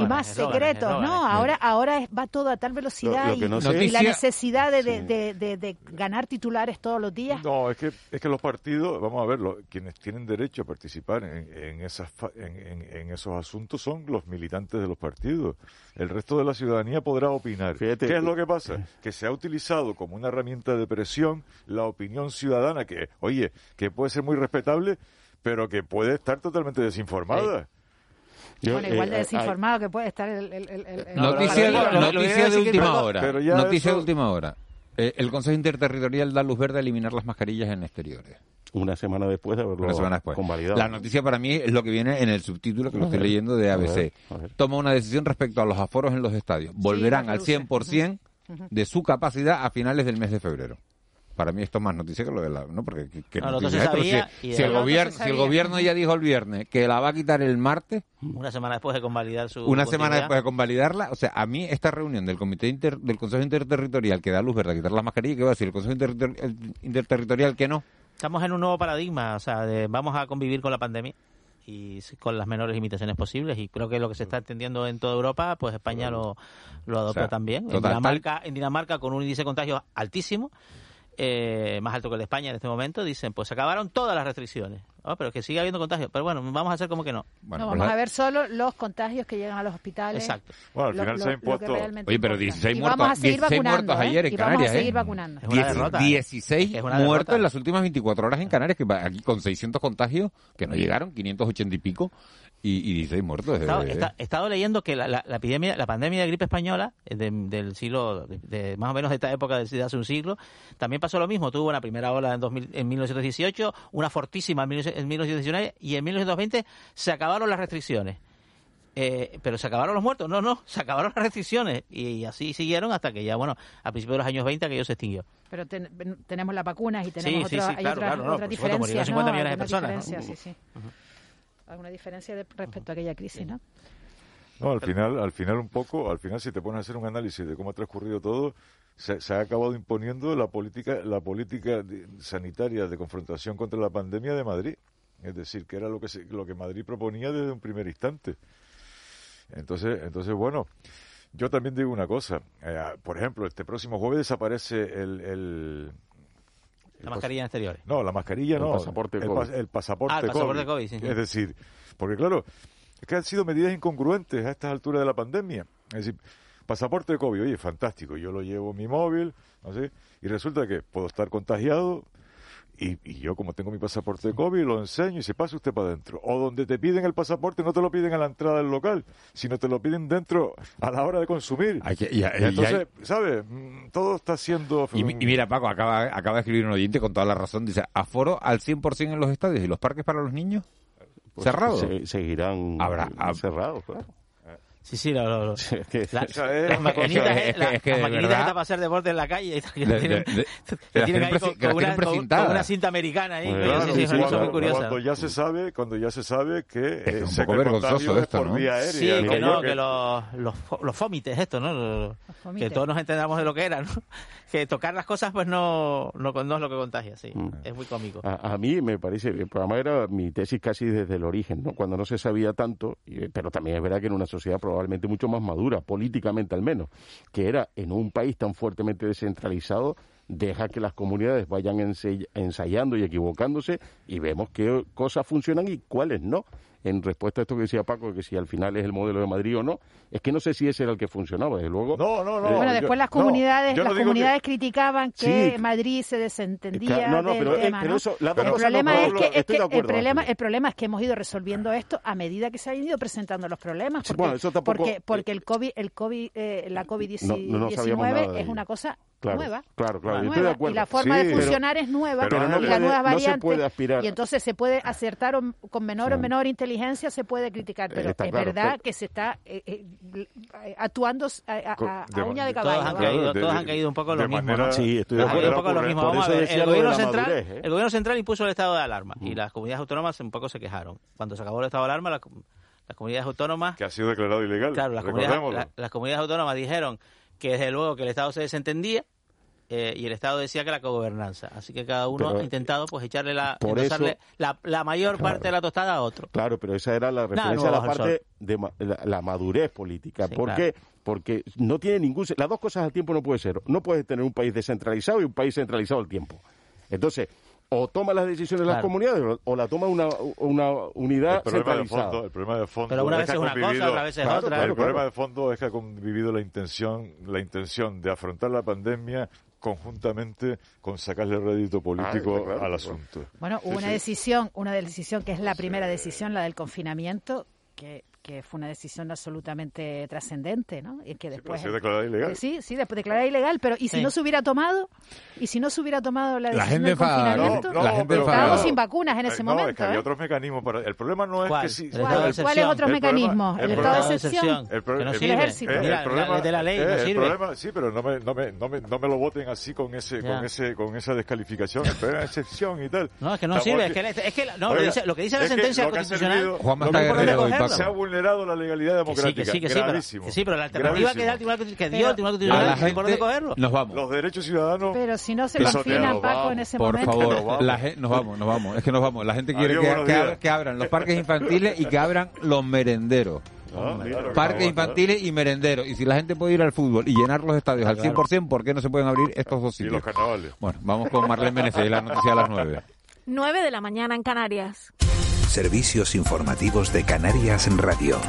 Y, más secretos. ¿no? Ahora, ahora va todo a tal velocidad y, la necesidad de, ganar titulares todos los días. No, es que, es que los partidos, vamos a ver, quienes tienen derecho a participar en, en, esas, en esos asuntos son los militantes de los partidos. El resto de la ciudadanía podrá opinar. ¿Qué es lo que pasa? Que se ha utilizado como una herramienta de presión la opinión ciudadana, que, oye, que puede ser muy respetable, pero que puede estar totalmente desinformada. Bueno, igual de desinformado que puede estar el... noticia, de última hora. Noticia de última hora. el Consejo Interterritorial da luz verde a eliminar las mascarillas en exteriores una semana después de haberlo convalidado. La noticia para mí es lo que viene en el subtítulo que lo estoy leyendo de ABC. Toma una decisión respecto a los aforos en los estadios. Volverán al 100% de su capacidad a finales del mes de febrero para mí esto es más noticia que lo de la no porque si, el gobierno si el gobierno ya dijo el viernes que la va a quitar el martes una semana después de convalidar su una semana después de convalidarla o sea a mí esta reunión del comité del consejo interterritorial que da luz verde a quitar las mascarillas que va a decir el consejo interterritorial que no Estamos en un nuevo paradigma, o sea, vamos a convivir con la pandemia y con las menores limitaciones posibles y creo que lo que se está entendiendo en toda Europa, pues España lo, lo adopta también. En Dinamarca, en Dinamarca, con un índice de contagio altísimo, eh, más alto que el de España en este momento, dicen, pues se acabaron todas las restricciones. Oh, pero que sigue habiendo contagios. Pero bueno, vamos a hacer como que no. no, vamos a ver solo los contagios que llegan a los hospitales. Exacto. Bueno, al final se ha impuesto. Oye, pero 16 muertos, 16 muertos ayer en Canarias. Vamos a seguir vacunando. Es una derrota, 16 ¿eh? muertos en las últimas 24 horas en Canarias, que aquí con 600 contagios, que no llegaron, 580 y pico y, y 16 muertos. He estado, leyendo que la, epidemia, la pandemia de gripe española eh, del siglo, de, más o menos de esta época de hace un siglo, también pasó lo mismo. Tuvo una primera ola en, 2000, en 1918, una fortísima en, 1919 y en 1920 se acabaron las restricciones. Eh, pero se acabaron los muertos, no, no, [laughs] se acabaron las restricciones y, así siguieron hasta que ya, bueno, a principios de los años 20 aquello se extinguió. Pero tenemos las vacunas y tenemos sí, sí, sí, hay claro, otras, claro, diferencias, 50 millones de personas. Sí, sí alguna diferencia respecto a aquella crisis, ¿no? No, al final, al final un poco, al final si te pones a hacer un análisis de cómo ha transcurrido todo, se, ha acabado imponiendo la política, la política sanitaria de confrontación contra la pandemia de Madrid. Es decir, que era lo que lo que Madrid proponía desde un primer instante. Entonces, entonces bueno, yo también digo una cosa. Eh, por ejemplo, este próximo jueves desaparece el la mascarilla en exteriores. No, la mascarilla no. El pasaporte COVID. el pasaporte, ah, el pasaporte COVID. sí, Es decir, porque claro, es que han sido medidas incongruentes a estas alturas de la pandemia. Es decir, pasaporte de COVID, oye, fantástico, yo lo llevo en mi móvil, no sé, y resulta que puedo estar contagiado, y, yo, como tengo mi pasaporte de COVID, lo enseño y se pasa usted para adentro. O donde te piden el pasaporte, no te lo piden a la entrada del local, sino te lo piden dentro a la hora de consumir. y, entonces, ¿sabes? Mm, todo está siendo... Y, mira, Paco, acaba, acaba de escribir un oyente con toda la razón. Dice, aforo al 100% en los estadios y los parques para los niños. Pues ¿Cerrados? seguirán cerrados, claro. Sí, sí, lo, lo, las [laughs] maquinitas, es, las maquinitas para hacer deporte en la calle. [laughs] Que tienen, tienen ahí con, con, una, con, una, cinta americana ahí. Claro, sí, sí, cuando, muy cuando ya se sabe, cuando ya se sabe que es un poco vergonzoso esto, por ¿no? vía aérea. Sí, que no, que los, los, los fómites, esto, ¿no? Que todos nos entendamos de lo que era, ¿no? Que tocar las cosas, pues no, no, no es lo que contagia, sí. Mm. Es muy cómico. A, a, mí me parece, el programa era mi tesis casi desde el origen, ¿no? Cuando no se sabía tanto, pero también es verdad que en una sociedad probablemente probablemente mucho más madura, políticamente al menos, que era en un país tan fuertemente descentralizado, deja que las comunidades vayan ensayando y equivocándose y vemos qué cosas funcionan y cuáles no. En respuesta a esto que decía Paco, que si al final es el modelo de Madrid o no, es que no sé si ese era el que funcionaba, desde luego. No, no, no. Eh, Bueno, después las comunidades, no las comunidades criticaban que Sí. Madrid se desentendía Claro, no, no, del pero, eh, eso, las dos el problema es que, es que de el acuerdo, problema, el problema es que hemos ido resolviendo esto a medida que se han ido presentando los problemas, Sí, porque, bueno, eso tampoco- porque, porque el COVID, el COVID, eh, la COVID-19 No- no sabíamos nada de es una cosa Claro, nueva. claro, claro, yo nueva, estoy de acuerdo. Y la forma Sí, de pero- funcionar es nueva pero no y las nuevas no se variantes. puede aspirar- Y entonces se puede acertar o- con menor o menor inteligencia, se puede criticar, pero Está es claro, verdad pero- que se está eh, eh, actuando a, a- Con- a- a de- uña de Todos caballo. han, ¿vale? caído, de- todos de- han caído un poco lo mismo. manera- ¿no? Sí, estoy de acuerdo. un poco en lo mismo. por Vamos eso a ver, decía el lo de gobierno, la central, madurez, ¿eh? el gobierno central impuso el estado de alarma y las comunidades autónomas un poco se quejaron. Cuando se acabó el estado de alarma, las, las comunidades autónomas Que ha sido declarado ilegal. Claro, las comunidades, recordémoslo. la- las comunidades autónomas dijeron que desde luego que el Estado se desentendía eh, y el Estado decía que la cogobernanza. Así que cada uno Pero, ha intentado pues echarle la, por endosarle eso- la, la mayor Claro. parte de la tostada a otro. Claro, pero esa era la Nada, referencia no a la parte de la, la madurez política. Sí, ¿Por claro. qué? Porque no tiene ningún... Las dos cosas al tiempo no puede ser. No puedes tener un país descentralizado y un país centralizado al tiempo. Entonces, o toma las decisiones las Claro. comunidades o- la toma una, una unidad El problema, de centralizada. fondo, el problema de fondo Pero una es vez que es una cosa, otra vez es Claro, otra. claro, el Claro. problema de fondo es que ha convivido la intención, la intención de afrontar la pandemia conjuntamente con sacarle rédito político Ah, claro, al asunto. Bueno, hubo Sí, una sí. decisión, una decisión que es la primera decisión, la del confinamiento, que, que fue una decisión absolutamente trascendente, ¿no? Y que después ha sido declarada ilegal. Eh, Sí, sí, después declarada ilegal, pero ¿y si Sí. no se hubiera tomado? ¿Y si no se hubiera tomado la La decisión gente del confinamiento? No, no, La gente pero. Estábamos claro. sin vacunas en Eh, ese no, momento. es que había ¿eh? otros mecanismos para... El problema no es ¿Cuál? que sí... El ¿Cuál- estado de ¿Cuáles excepción. otros mecanismos? el estado de excepción. El, pro- Que no el- ejército. eh, el problema, la- de la ley no eh, el problema- sí, pero no me, no me, no me, no me, lo voten así con ese, Ya. con ese, con esa descalificación. El problema es excepción y tal. No, es que no Estamos sirve. Es que, la- es que la- no, Oiga, lo, dice, lo que dice la sentencia constitucional. servido- Vulnerado la legalidad Que sí, democrática. que sí, que sí, pero, gravísimo. que sí, pero la alternativa que da el. Tribunal, que dio Pero- el Tribunal A Constitucional, la ¿por dónde gente cogerlo? nos vamos. Los derechos ciudadanos... Pero si no se Pisoteado, confinan, Paco, vamos. en ese Por momento. favor, Nos vamos. nos vamos, nos vamos. Es que nos vamos. La gente quiere Adiós, que, que abran los parques infantiles y que abran los merenderos. Ah, claro, Parques infantiles y merenderos. Y si la gente puede ir al fútbol y llenar los estadios al 100%, ¿por qué no se pueden abrir estos dos Y los sitios? carnavales. Bueno, vamos con Marlene Menezes y la noticia a las 9. 9 de la mañana en Canarias. Servicios informativos de Canarias en Radio.